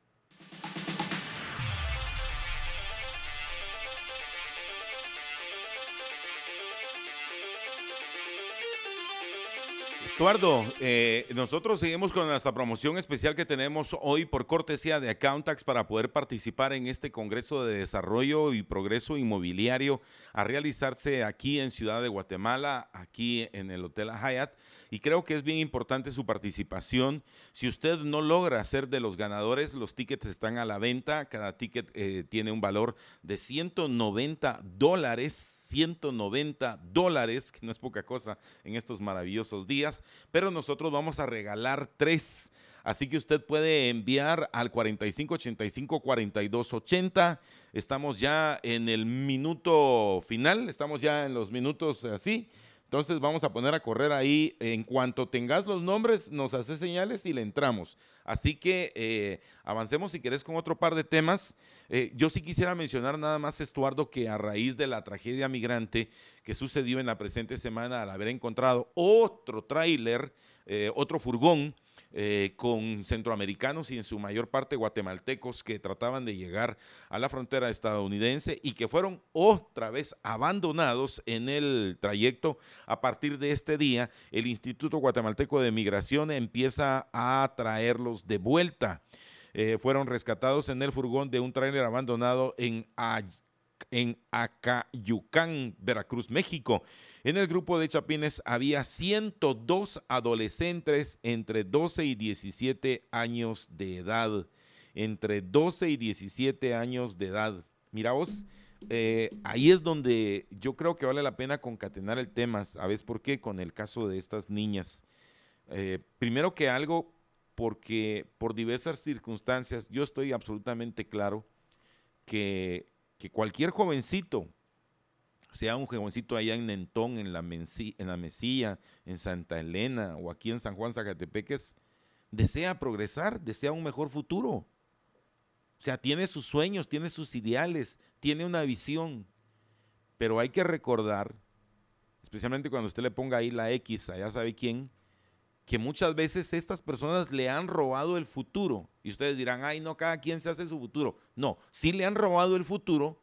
Estuardo, eh, nosotros seguimos con esta promoción especial que tenemos hoy por cortesía de Accountax para poder participar en este Congreso de Desarrollo y Progreso Inmobiliario a realizarse aquí en Ciudad de Guatemala, aquí en el Hotel Hyatt. Y creo que es bien importante su participación. Si usted no logra ser de los ganadores, los tickets están a la venta. Cada ticket eh, tiene un valor de 190 dólares. 190 dólares, que no es poca cosa en estos maravillosos días. Pero nosotros vamos a regalar tres. Así que usted puede enviar al 4585-4280. Estamos ya en el minuto final, estamos ya en los minutos así. Entonces vamos a poner a correr ahí. En cuanto tengas los nombres, nos hace señales y le entramos. Así que eh, avancemos si querés con otro par de temas. Eh, yo sí quisiera mencionar nada más, Estuardo, que a raíz de la tragedia migrante que sucedió en la presente semana al haber encontrado otro tráiler, eh, otro furgón, eh, con centroamericanos y en su mayor parte guatemaltecos que trataban de llegar a la frontera estadounidense y que fueron otra vez abandonados en el trayecto. A partir de este día, el Instituto Guatemalteco de Migración empieza a traerlos de vuelta. Eh, fueron rescatados en el furgón de un tráiler abandonado en, en Acayucán, Veracruz, México. En el grupo de Chapines había 102 adolescentes entre 12 y 17 años de edad. Entre 12 y 17 años de edad. Mira vos, eh, ahí es donde yo creo que vale la pena concatenar el tema. ¿Sabes por qué? Con el caso de estas niñas. Eh, primero que algo, porque por diversas circunstancias, yo estoy absolutamente claro que, que cualquier jovencito sea un jovencito allá en Nentón, en la, Menci, en la Mesilla, en Santa Elena o aquí en San Juan Zacatepeques, desea progresar, desea un mejor futuro. O sea, tiene sus sueños, tiene sus ideales, tiene una visión. Pero hay que recordar, especialmente cuando usted le ponga ahí la X, allá sabe quién, que muchas veces estas personas le han robado el futuro. Y ustedes dirán, ay, no, cada quien se hace su futuro. No, sí le han robado el futuro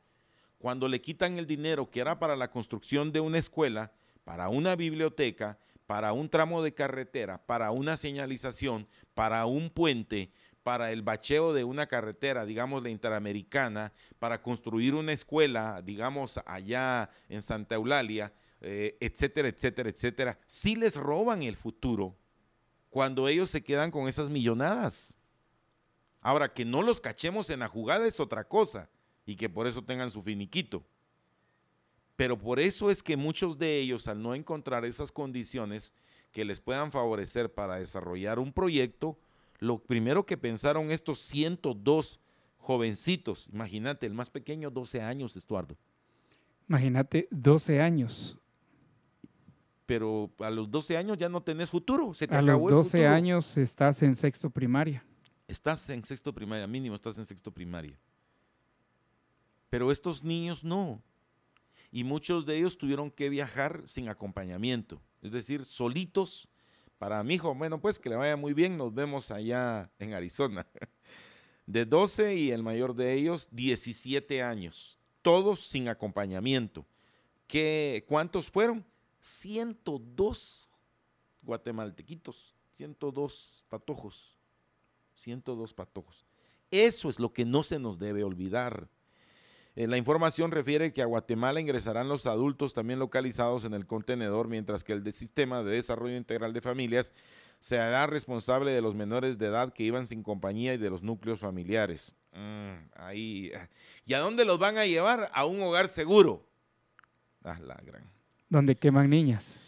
cuando le quitan el dinero que era para la construcción de una escuela, para una biblioteca, para un tramo de carretera, para una señalización, para un puente, para el bacheo de una carretera, digamos la interamericana, para construir una escuela, digamos allá en Santa Eulalia, eh, etcétera, etcétera, etcétera, sí les roban el futuro cuando ellos se quedan con esas millonadas. Ahora, que no los cachemos en la jugada es otra cosa y que por eso tengan su finiquito. Pero por eso es que muchos de ellos, al no encontrar esas condiciones que les puedan favorecer para desarrollar un proyecto, lo primero que pensaron estos 102 jovencitos, imagínate, el más pequeño 12 años, Estuardo. Imagínate, 12 años. Pero a los 12 años ya no tenés futuro. Se te a los 12 años estás en sexto primaria. Estás en sexto primaria, mínimo estás en sexto primaria. Pero estos niños no. Y muchos de ellos tuvieron que viajar sin acompañamiento. Es decir, solitos. Para mi hijo, bueno, pues que le vaya muy bien. Nos vemos allá en Arizona. De 12 y el mayor de ellos, 17 años. Todos sin acompañamiento. ¿Qué, ¿Cuántos fueron? 102 guatemaltequitos, 102 patojos, 102 patojos. Eso es lo que no se nos debe olvidar. Eh, la información refiere que a Guatemala ingresarán los adultos también localizados en el contenedor, mientras que el Sistema de Desarrollo Integral de Familias se hará responsable de los menores de edad que iban sin compañía y de los núcleos familiares. Mm, ahí. ¿Y a dónde los van a llevar? A un hogar seguro. Ah, la gran. Donde queman niñas.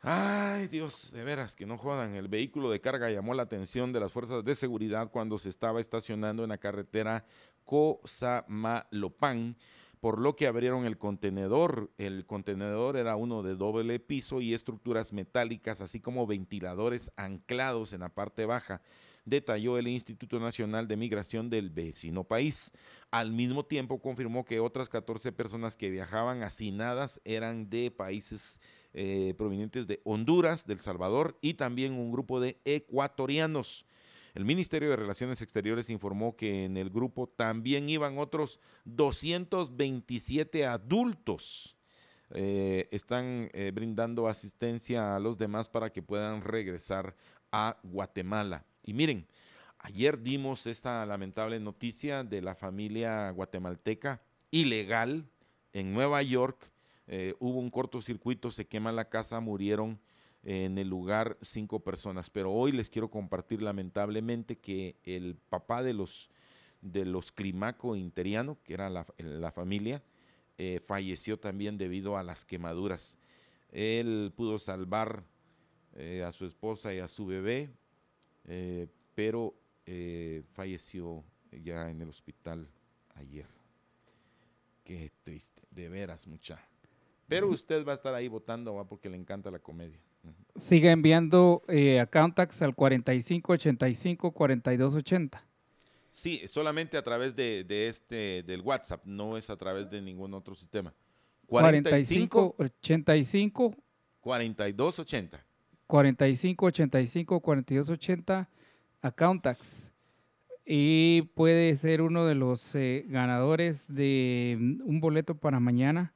Ay, Dios, de veras, que no jodan. El vehículo de carga llamó la atención de las fuerzas de seguridad cuando se estaba estacionando en la carretera Cosamalopan, por lo que abrieron el contenedor. El contenedor era uno de doble piso y estructuras metálicas, así como ventiladores anclados en la parte baja detalló el Instituto Nacional de Migración del vecino país. Al mismo tiempo confirmó que otras 14 personas que viajaban hacinadas eran de países eh, provenientes de Honduras, del Salvador y también un grupo de ecuatorianos. El Ministerio de Relaciones Exteriores informó que en el grupo también iban otros 227 adultos. Eh, están eh, brindando asistencia a los demás para que puedan regresar a Guatemala. Y miren, ayer dimos esta lamentable noticia de la familia guatemalteca ilegal en Nueva York. Eh, hubo un cortocircuito, se quema la casa, murieron en el lugar cinco personas. Pero hoy les quiero compartir lamentablemente que el papá de los, de los Climaco Interiano, que era la, familia, eh, falleció también debido a las quemaduras. Él pudo salvar eh, a su esposa y a su bebé, eh, pero eh, falleció ya en el hospital ayer. Qué triste, de veras, mucha. Pero usted va a estar ahí votando, ¿va? porque le encanta la comedia. Sigue enviando eh, a Countax al 4585-4280. Sí, solamente a través de, este, del WhatsApp, no es a través de ningún otro sistema. 4585 4280. 45 85 42 80 Accountax. Y puede ser uno de los eh, ganadores de mm, un boleto para mañana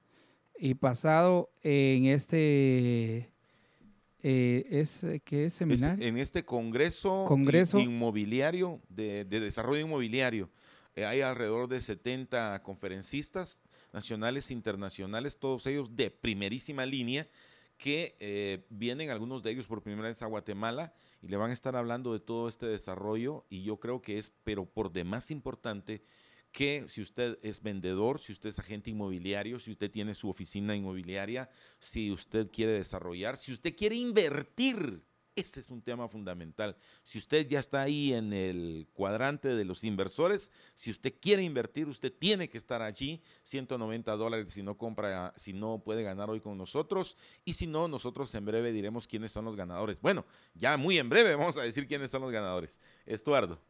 y pasado en este eh, es ¿qué es seminario? en este congreso, inmobiliario de, desarrollo inmobiliario. Eh, hay alrededor de 70 conferencistas nacionales e internacionales, todos ellos de primerísima línea que eh, vienen algunos de ellos por primera vez a Guatemala y le van a estar hablando de todo este desarrollo y yo creo que es, pero por demás importante, que si usted es vendedor, si usted es agente inmobiliario, si usted tiene su oficina inmobiliaria, si usted quiere desarrollar, si usted quiere invertir este es un tema fundamental. Si usted ya está ahí en el cuadrante de los inversores, si usted quiere invertir, usted tiene que estar allí. 190 dólares si no compra, si no puede ganar hoy con nosotros. Y si no, nosotros en breve diremos quiénes son los ganadores. Bueno, ya muy en breve vamos a decir quiénes son los ganadores. Estuardo.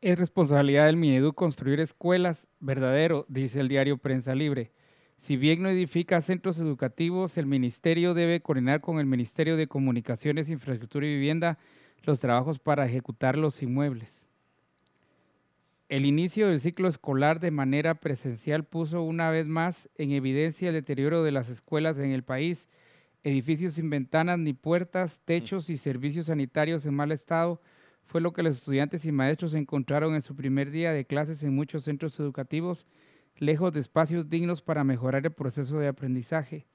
Es responsabilidad del Minedu construir escuelas, verdadero, dice el diario Prensa Libre. Si bien no edifica centros educativos, el Ministerio debe coordinar con el Ministerio de Comunicaciones, Infraestructura y Vivienda los trabajos para ejecutar los inmuebles. El inicio del ciclo escolar de manera presencial puso una vez más en evidencia el deterioro de las escuelas en el país, edificios sin ventanas ni puertas, techos y servicios sanitarios en mal estado, fue lo que los estudiantes y maestros encontraron en su primer día de clases en muchos centros educativos lejos de espacios dignos para mejorar el proceso de aprendizaje.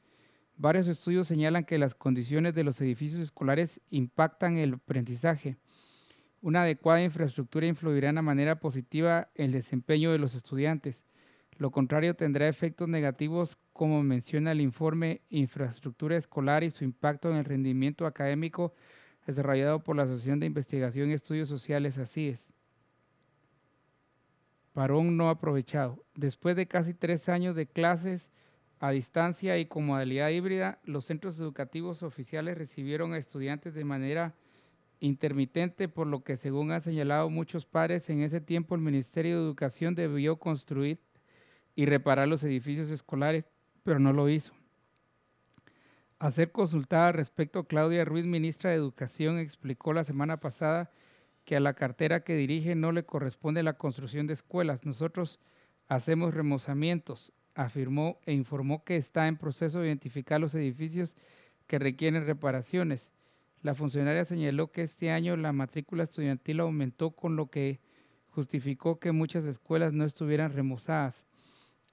Varios estudios señalan que las condiciones de los edificios escolares impactan el aprendizaje. Una adecuada infraestructura influirá de manera positiva en el desempeño de los estudiantes. Lo contrario tendrá efectos negativos como menciona el informe Infraestructura Escolar y su impacto en el rendimiento académico desarrollado por la Asociación de Investigación y Estudios Sociales es. Parón no aprovechado. Después de casi tres años de clases a distancia y con modalidad híbrida, los centros educativos oficiales recibieron a estudiantes de manera intermitente, por lo que según han señalado muchos padres, en ese tiempo el Ministerio de Educación debió construir y reparar los edificios escolares, pero no lo hizo. A ser consultada al respecto, Claudia Ruiz, ministra de Educación, explicó la semana pasada a la cartera que dirige no le corresponde la construcción de escuelas. Nosotros hacemos remozamientos, afirmó e informó que está en proceso de identificar los edificios que requieren reparaciones. La funcionaria señaló que este año la matrícula estudiantil aumentó con lo que justificó que muchas escuelas no estuvieran remozadas.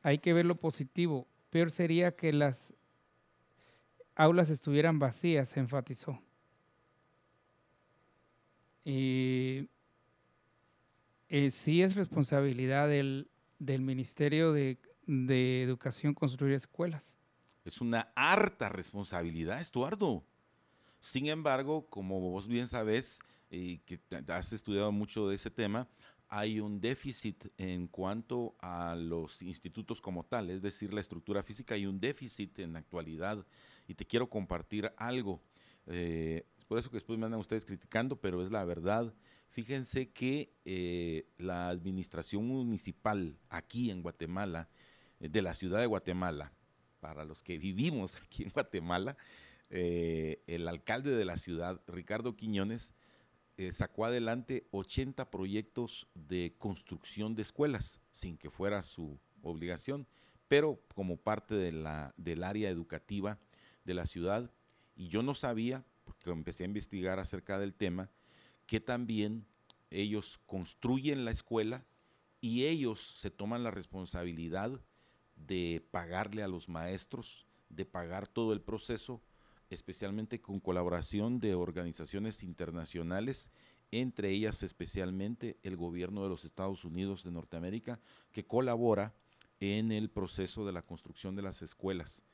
Hay que ver lo positivo. Peor sería que las aulas estuvieran vacías, enfatizó. Eh, sí es responsabilidad del, Ministerio de, Educación construir escuelas. Es una harta responsabilidad, Estuardo. Sin embargo, como vos bien sabes, y que has estudiado mucho de ese tema, hay un déficit en cuanto a los institutos como tal, es decir, la estructura física, hay un déficit en la actualidad. Y te quiero compartir algo. Eh, por eso que después me andan ustedes criticando, pero es la verdad. Fíjense que eh, la administración municipal aquí en Guatemala, eh, de la ciudad de Guatemala, para los que vivimos aquí en Guatemala, el alcalde de la ciudad, Ricardo Quiñones, eh, sacó adelante 80 proyectos de construcción de escuelas, sin que fuera su obligación, pero como parte del área educativa de la ciudad. Y yo no sabía, porque empecé a investigar acerca del tema, que también ellos construyen la escuela y ellos se toman la responsabilidad de pagarle a los maestros, de pagar todo el proceso especialmente con colaboración de organizaciones internacionales, entre ellas especialmente el gobierno de los Estados Unidos de Norteamérica, que colabora en el proceso de la construcción de las escuelas.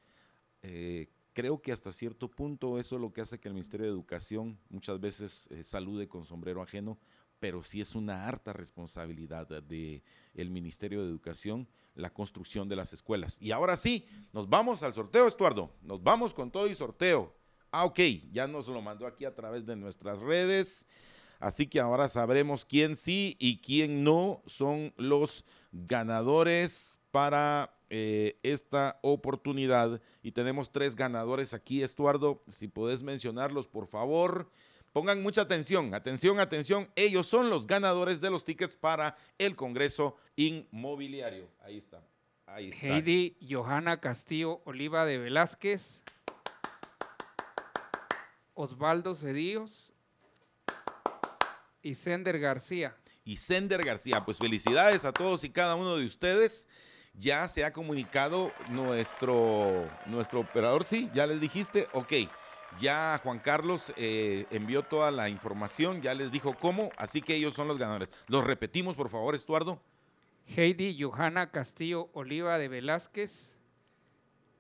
Eh, creo que hasta cierto punto eso es lo que hace que el Ministerio de Educación muchas veces eh, salude con sombrero ajeno, pero sí es una harta responsabilidad del el Ministerio de Educación la construcción de las escuelas. Y ahora sí, nos vamos al sorteo, Estuardo. Nos vamos con todo y sorteo. Ah, ok, ya nos lo mandó aquí a través de nuestras redes. Así que ahora sabremos quién sí y quién no son los ganadores para eh, esta oportunidad. Y tenemos tres ganadores aquí, Estuardo. Si puedes mencionarlos, por favor. Pongan mucha atención, atención, atención. Ellos son los ganadores de los tickets para el Congreso Inmobiliario. Ahí está. Ahí está. Heidi Johanna Castillo Oliva de Velázquez. Osvaldo Cedillos y Sender García. Y Sender García, pues felicidades a todos y cada uno de ustedes. Ya se ha comunicado nuestro, nuestro operador, sí, ya les dijiste, ok. Ya Juan Carlos eh, envió toda la información, ya les dijo cómo, así que ellos son los ganadores. Los repetimos, por favor, Estuardo. Heidi Johanna Castillo Oliva de Velázquez,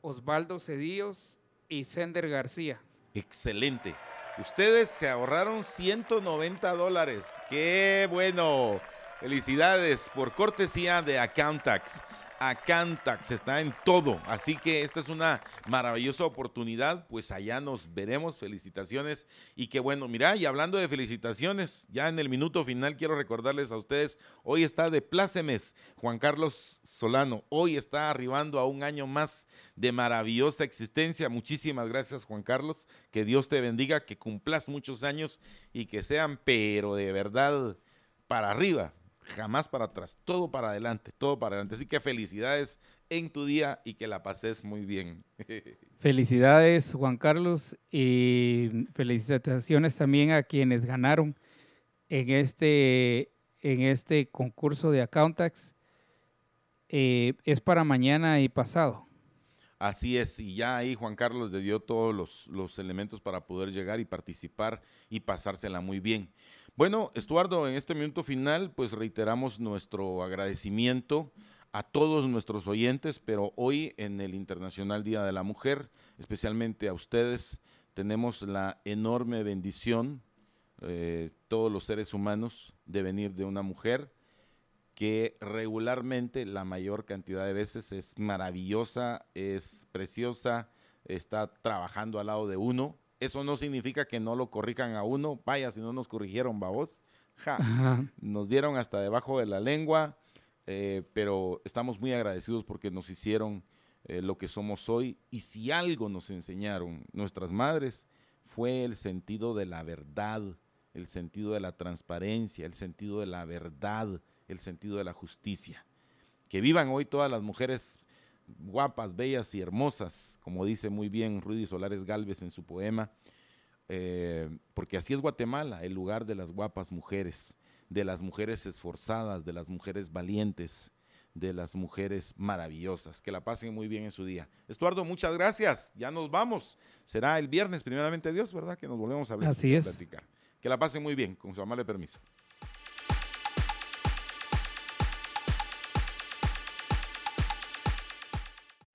Osvaldo Cedillos y Sender García. Excelente. Ustedes se ahorraron 190 dólares. ¡Qué bueno! Felicidades por cortesía de Accountax. Acantax está en todo. Así que esta es una maravillosa oportunidad. Pues allá nos veremos. Felicitaciones. Y qué bueno, mira, y hablando de felicitaciones, ya en el minuto final quiero recordarles a ustedes, hoy está de plácemes Juan Carlos Solano. Hoy está arribando a un año más de maravillosa existencia. Muchísimas gracias, Juan Carlos. Que Dios te bendiga, que cumplas muchos años y que sean, pero de verdad, para arriba jamás para atrás, todo para adelante, todo para adelante. Así que felicidades en tu día y que la pases muy bien. Felicidades Juan Carlos y felicitaciones también a quienes ganaron en este, en este concurso de Accountax. Eh, es para mañana y pasado. Así es, y ya ahí Juan Carlos le dio todos los, los, elementos para poder llegar y participar y pasársela muy bien. Bueno, Estuardo, en este minuto final, pues reiteramos nuestro agradecimiento a todos nuestros oyentes, pero hoy en el Internacional Día de la Mujer, especialmente a ustedes, tenemos la enorme bendición, eh, todos los seres humanos, de venir de una mujer que regularmente la mayor cantidad de veces es maravillosa, es preciosa, está trabajando al lado de uno. Eso no significa que no lo corrijan a uno. Vaya, si no nos corrigieron, babos. Ja, nos dieron hasta debajo de la lengua, eh, pero estamos muy agradecidos porque nos hicieron eh, lo que somos hoy. Y si algo nos enseñaron nuestras madres, fue el sentido de la verdad, el sentido de la transparencia, el sentido de la verdad, el sentido de la justicia. Que vivan hoy todas las mujeres guapas, bellas y hermosas, como dice muy bien Rudy Solares Galvez en su poema, eh, porque así es Guatemala, el lugar de las guapas mujeres, de las mujeres esforzadas, de las mujeres valientes, de las mujeres maravillosas. Que la pasen muy bien en su día. Estuardo, muchas gracias. Ya nos vamos. Será el viernes, primeramente Dios, ¿verdad? Que nos volvemos a ver. Así es. Platicar. Que la pasen muy bien, con su amable permiso.